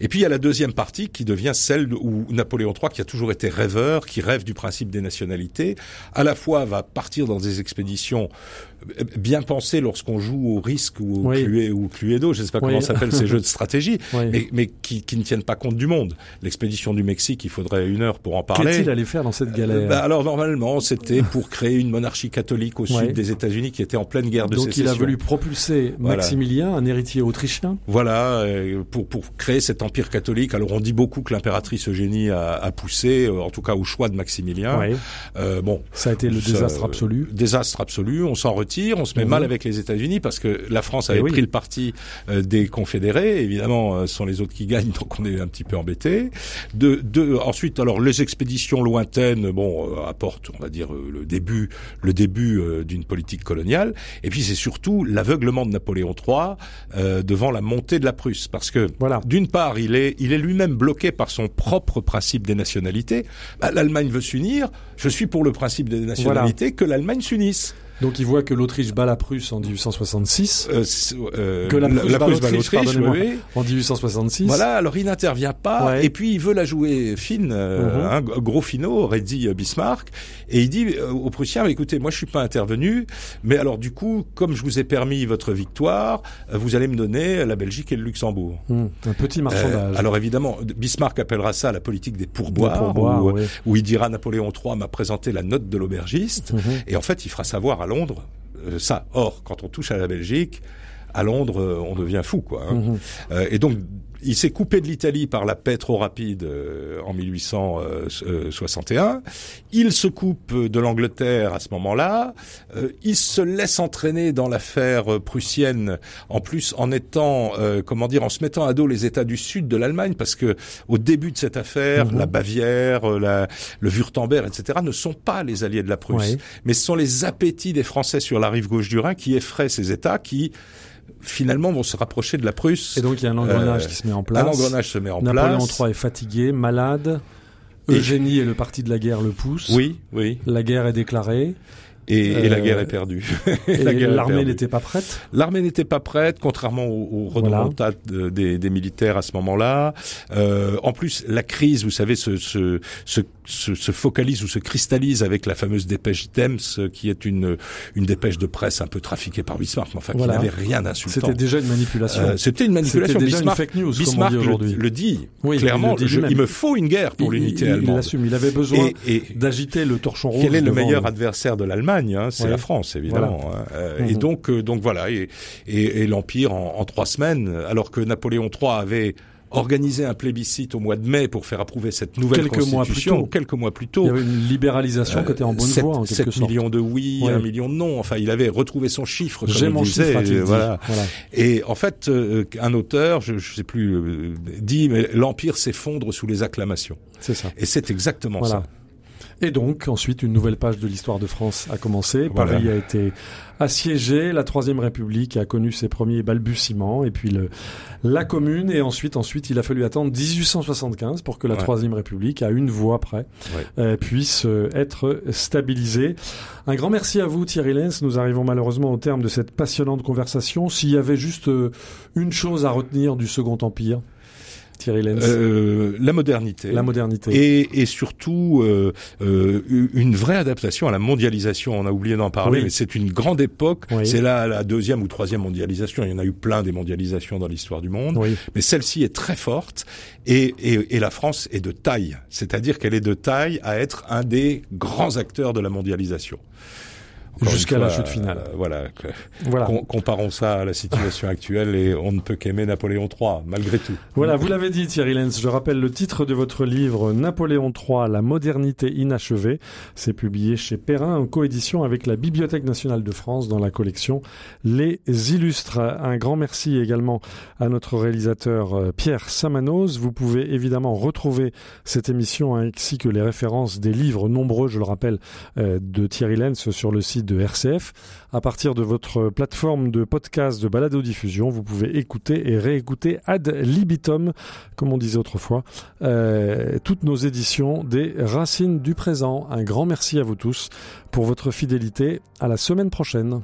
D: Et puis, il y a la deuxième partie qui devient celle où Napoléon III, qui a toujours été rêveur, qui rêve du principe des nationalités, à la fois va partir dans des expéditions bien pensé lorsqu'on joue au risque ou au,
C: Oui.
D: Ou Cluedo, je sais pas
C: Oui.
D: comment s'appellent ces jeux de stratégie,
C: Oui.
D: mais, mais qui, qui ne tiennent pas compte du monde. L'expédition du Mexique, il faudrait une heure pour en parler.
C: Qu'est-il allé faire dans cette galère
D: Bah, alors normalement, c'était pour créer une monarchie catholique au sud des États-Unis qui était en pleine guerre de
C: Donc
D: sécession.
C: il a voulu propulser
D: Voilà.
C: Maximilien, un héritier autrichien.
D: Voilà, euh, pour pour créer cet empire catholique. Alors on dit beaucoup que l'impératrice Eugénie a, a poussé, euh, en tout cas au choix de Maximilien. Euh, bon,
C: Ça a été le
D: ça,
C: désastre
D: euh,
C: absolu.
D: Désastre absolu. On s'en retire. On se met
C: Mhm.
D: mal avec les États-Unis parce que la France
C: Eh
D: avait
C: oui.
D: pris le parti euh, des confédérés. Évidemment, euh, ce sont les autres qui gagnent, donc on est un petit peu embêté. De, de, ensuite, alors les expéditions lointaines, bon, euh, apportent, on va dire, euh, le début, le début euh, d'une politique coloniale. Et puis c'est surtout l'aveuglement de Napoléon III euh, devant la montée de la Prusse, parce que
C: Voilà.
D: d'une part, il est, il est lui-même bloqué par son propre principe des nationalités. Bah, L'Allemagne veut s'unir. Je suis pour le principe des nationalités que l'Allemagne s'unisse.
C: Donc il voit que l'Autriche bat la Prusse en 1866.
D: Euh, euh,
C: Que la Prusse bat l'Autriche,
D: oui.
C: En 1866.
D: Voilà, alors il n'intervient pas,
C: Ouais.
D: et puis il veut la jouer fine, euh, hein, gros finot, euh, Bismarck, et il dit euh, aux Prussiens, écoutez, moi je suis pas intervenu, mais alors du coup, comme je vous ai permis votre victoire, euh, vous allez me donner la Belgique et le Luxembourg.
C: Hum, un petit
D: Euh,
C: marchandage.
D: alors évidemment, Bismarck appellera ça la politique des pourboires,
C: Des pourboires,
D: où,
C: oui.
D: où il dira Napoléon III m'a présenté la note de l'aubergiste,
C: Mhm.
D: et en fait il fera savoir à Londres euh, ça. Or, quand on touche à la Belgique, à Londres, euh, on devient fou, quoi. hein.
C: Mhm.
D: Euh, et donc, il s'est coupé de l'Italie par la paix trop rapide euh, en 1861. Il se coupe de l'Angleterre à ce moment-là. Euh, il se laisse entraîner dans l'affaire euh, prussienne, en plus en étant, euh, comment dire, en se mettant à dos les États du sud de l'Allemagne, parce que au début de cette affaire,
C: Mhm.
D: la Bavière, euh, la, le Württemberg, etc., ne sont pas les alliés de la Prusse, mais ce sont les appétits des Français sur la rive gauche du Rhin qui effraient ces États, qui finalement vont se rapprocher de la Prusse.
C: Et donc il y a un engrenage
D: Euh,
C: qui se met en
D: Un
C: place.
D: engrenage se met en
C: Napoléon
D: place.
C: III est fatigué, malade. Eugénie et le parti de la guerre le poussent.
D: Oui, oui.
C: La guerre est déclarée.
D: Et, et la
C: Euh,
D: guerre est perdue. La
C: l'armée n'était pas prête.
D: L'armée n'était pas prête, contrairement aux, aux
C: Voilà.
D: des, des militaires à ce moment-là. Euh, en plus, la crise, vous savez, se, se, se, se, se focalise ou se cristallise avec la fameuse dépêche Dems, euh, qui est une, une dépêche de presse un peu trafiquée par Bismarck, mais enfin
C: Voilà.
D: qui n'avait rien d'insultant.
C: C'était déjà une manipulation.
D: Euh, C'était une manipulation.
C: Déjà une
D: Bismarck,
C: fake news, comme on
D: Bismarck
C: dit aujourd'hui.
D: le, dit
C: Oui,
D: clairement.
C: il dit
D: je- il me faut une guerre pour l'unité
C: il- Il
D: allemande.
C: l'assume. Il avait besoin d'agiter le torchon rouge.
D: quel est le meilleur
C: le-
D: adversaire de l'Allemagne hein, C'est
C: Ouais.
D: la France, évidemment. hein. Euh, Et
C: Mhm.
D: donc, euh, donc voilà. Et, et, et l'empire en, en trois semaines, alors que Napoléon III avait organisé un plébiscite au mois de mai pour faire approuver cette nouvelle
C: Quelques mois plus
D: constitution
C: tôt.
D: quelques mois plus
C: Il
D: tôt.
C: y avait une libéralisation qui était en bonne
D: 7,
C: voie, en quelque
D: 7
C: sorte.
D: millions de oui,
C: Ouais.
D: 1 million de non. Enfin, il avait retrouvé son chiffre,
C: J'ai
D: il
C: mon
D: disait.
C: chiffre, dit.
D: voilà.
C: Voilà.
D: Et en fait, euh, un auteur, je ne sais plus, euh, dit, mais l'empire s'effondre sous les acclamations.
C: C'est ça.
D: Et c'est exactement
C: Voilà.
D: ça.
C: Et donc, ensuite, une nouvelle page de l'histoire de France a commencé.
D: Voilà.
C: Paris a été assiégé, la Troisième République a connu ses premiers balbutiements, et puis le, la Commune, et ensuite, ensuite, il a fallu attendre 1875 pour que la
D: Ouais.
C: Troisième République, à une voix près,
D: Ouais.
C: euh, puisse euh, être stabilisée. Un grand merci à vous, Thierry Lenz. Nous arrivons malheureusement au terme de cette passionnante conversation. S'il y avait juste euh, une chose à retenir du Second Empire, Thierry Lenz,
D: Euh, la modernité.
C: la modernité.
D: Et, et surtout euh, euh, une vraie adaptation à la mondialisation. On a oublié d'en parler,
C: Oui.
D: mais c'est une grande époque.
C: Oui.
D: C'est là la deuxième ou troisième mondialisation. Il y en a eu plein des mondialisations dans l'histoire du monde,
C: Oui.
D: mais celle-ci est très forte. Et, et, et la France est de taille, c'est-à-dire qu'elle est de taille à être un des grands acteurs de la mondialisation.
C: Jusqu'à la chute finale.
D: euh, voilà. que-
C: Voilà.
D: com- comparons ça à la situation actuelle et on ne peut qu'aimer Napoléon III, malgré tout.
C: Voilà, vous l'avez dit Thierry Lenz, je rappelle le titre de votre livre Napoléon III, la modernité inachevée. C'est publié chez Perrin en coédition avec la Bibliothèque nationale de France dans la collection Les Illustres. Un grand merci également à notre réalisateur euh, Pierre Samanos. Vous pouvez évidemment retrouver cette émission ainsi que les références des livres nombreux, je le rappelle, euh, de Thierry Lenz sur le site de RCF. À partir de votre plateforme de podcast de balado-diffusion, vous pouvez écouter et réécouter ad libitum, comme on disait autrefois, euh, toutes nos éditions des Racines du présent. Un grand merci à vous tous pour votre fidélité. À la semaine prochaine.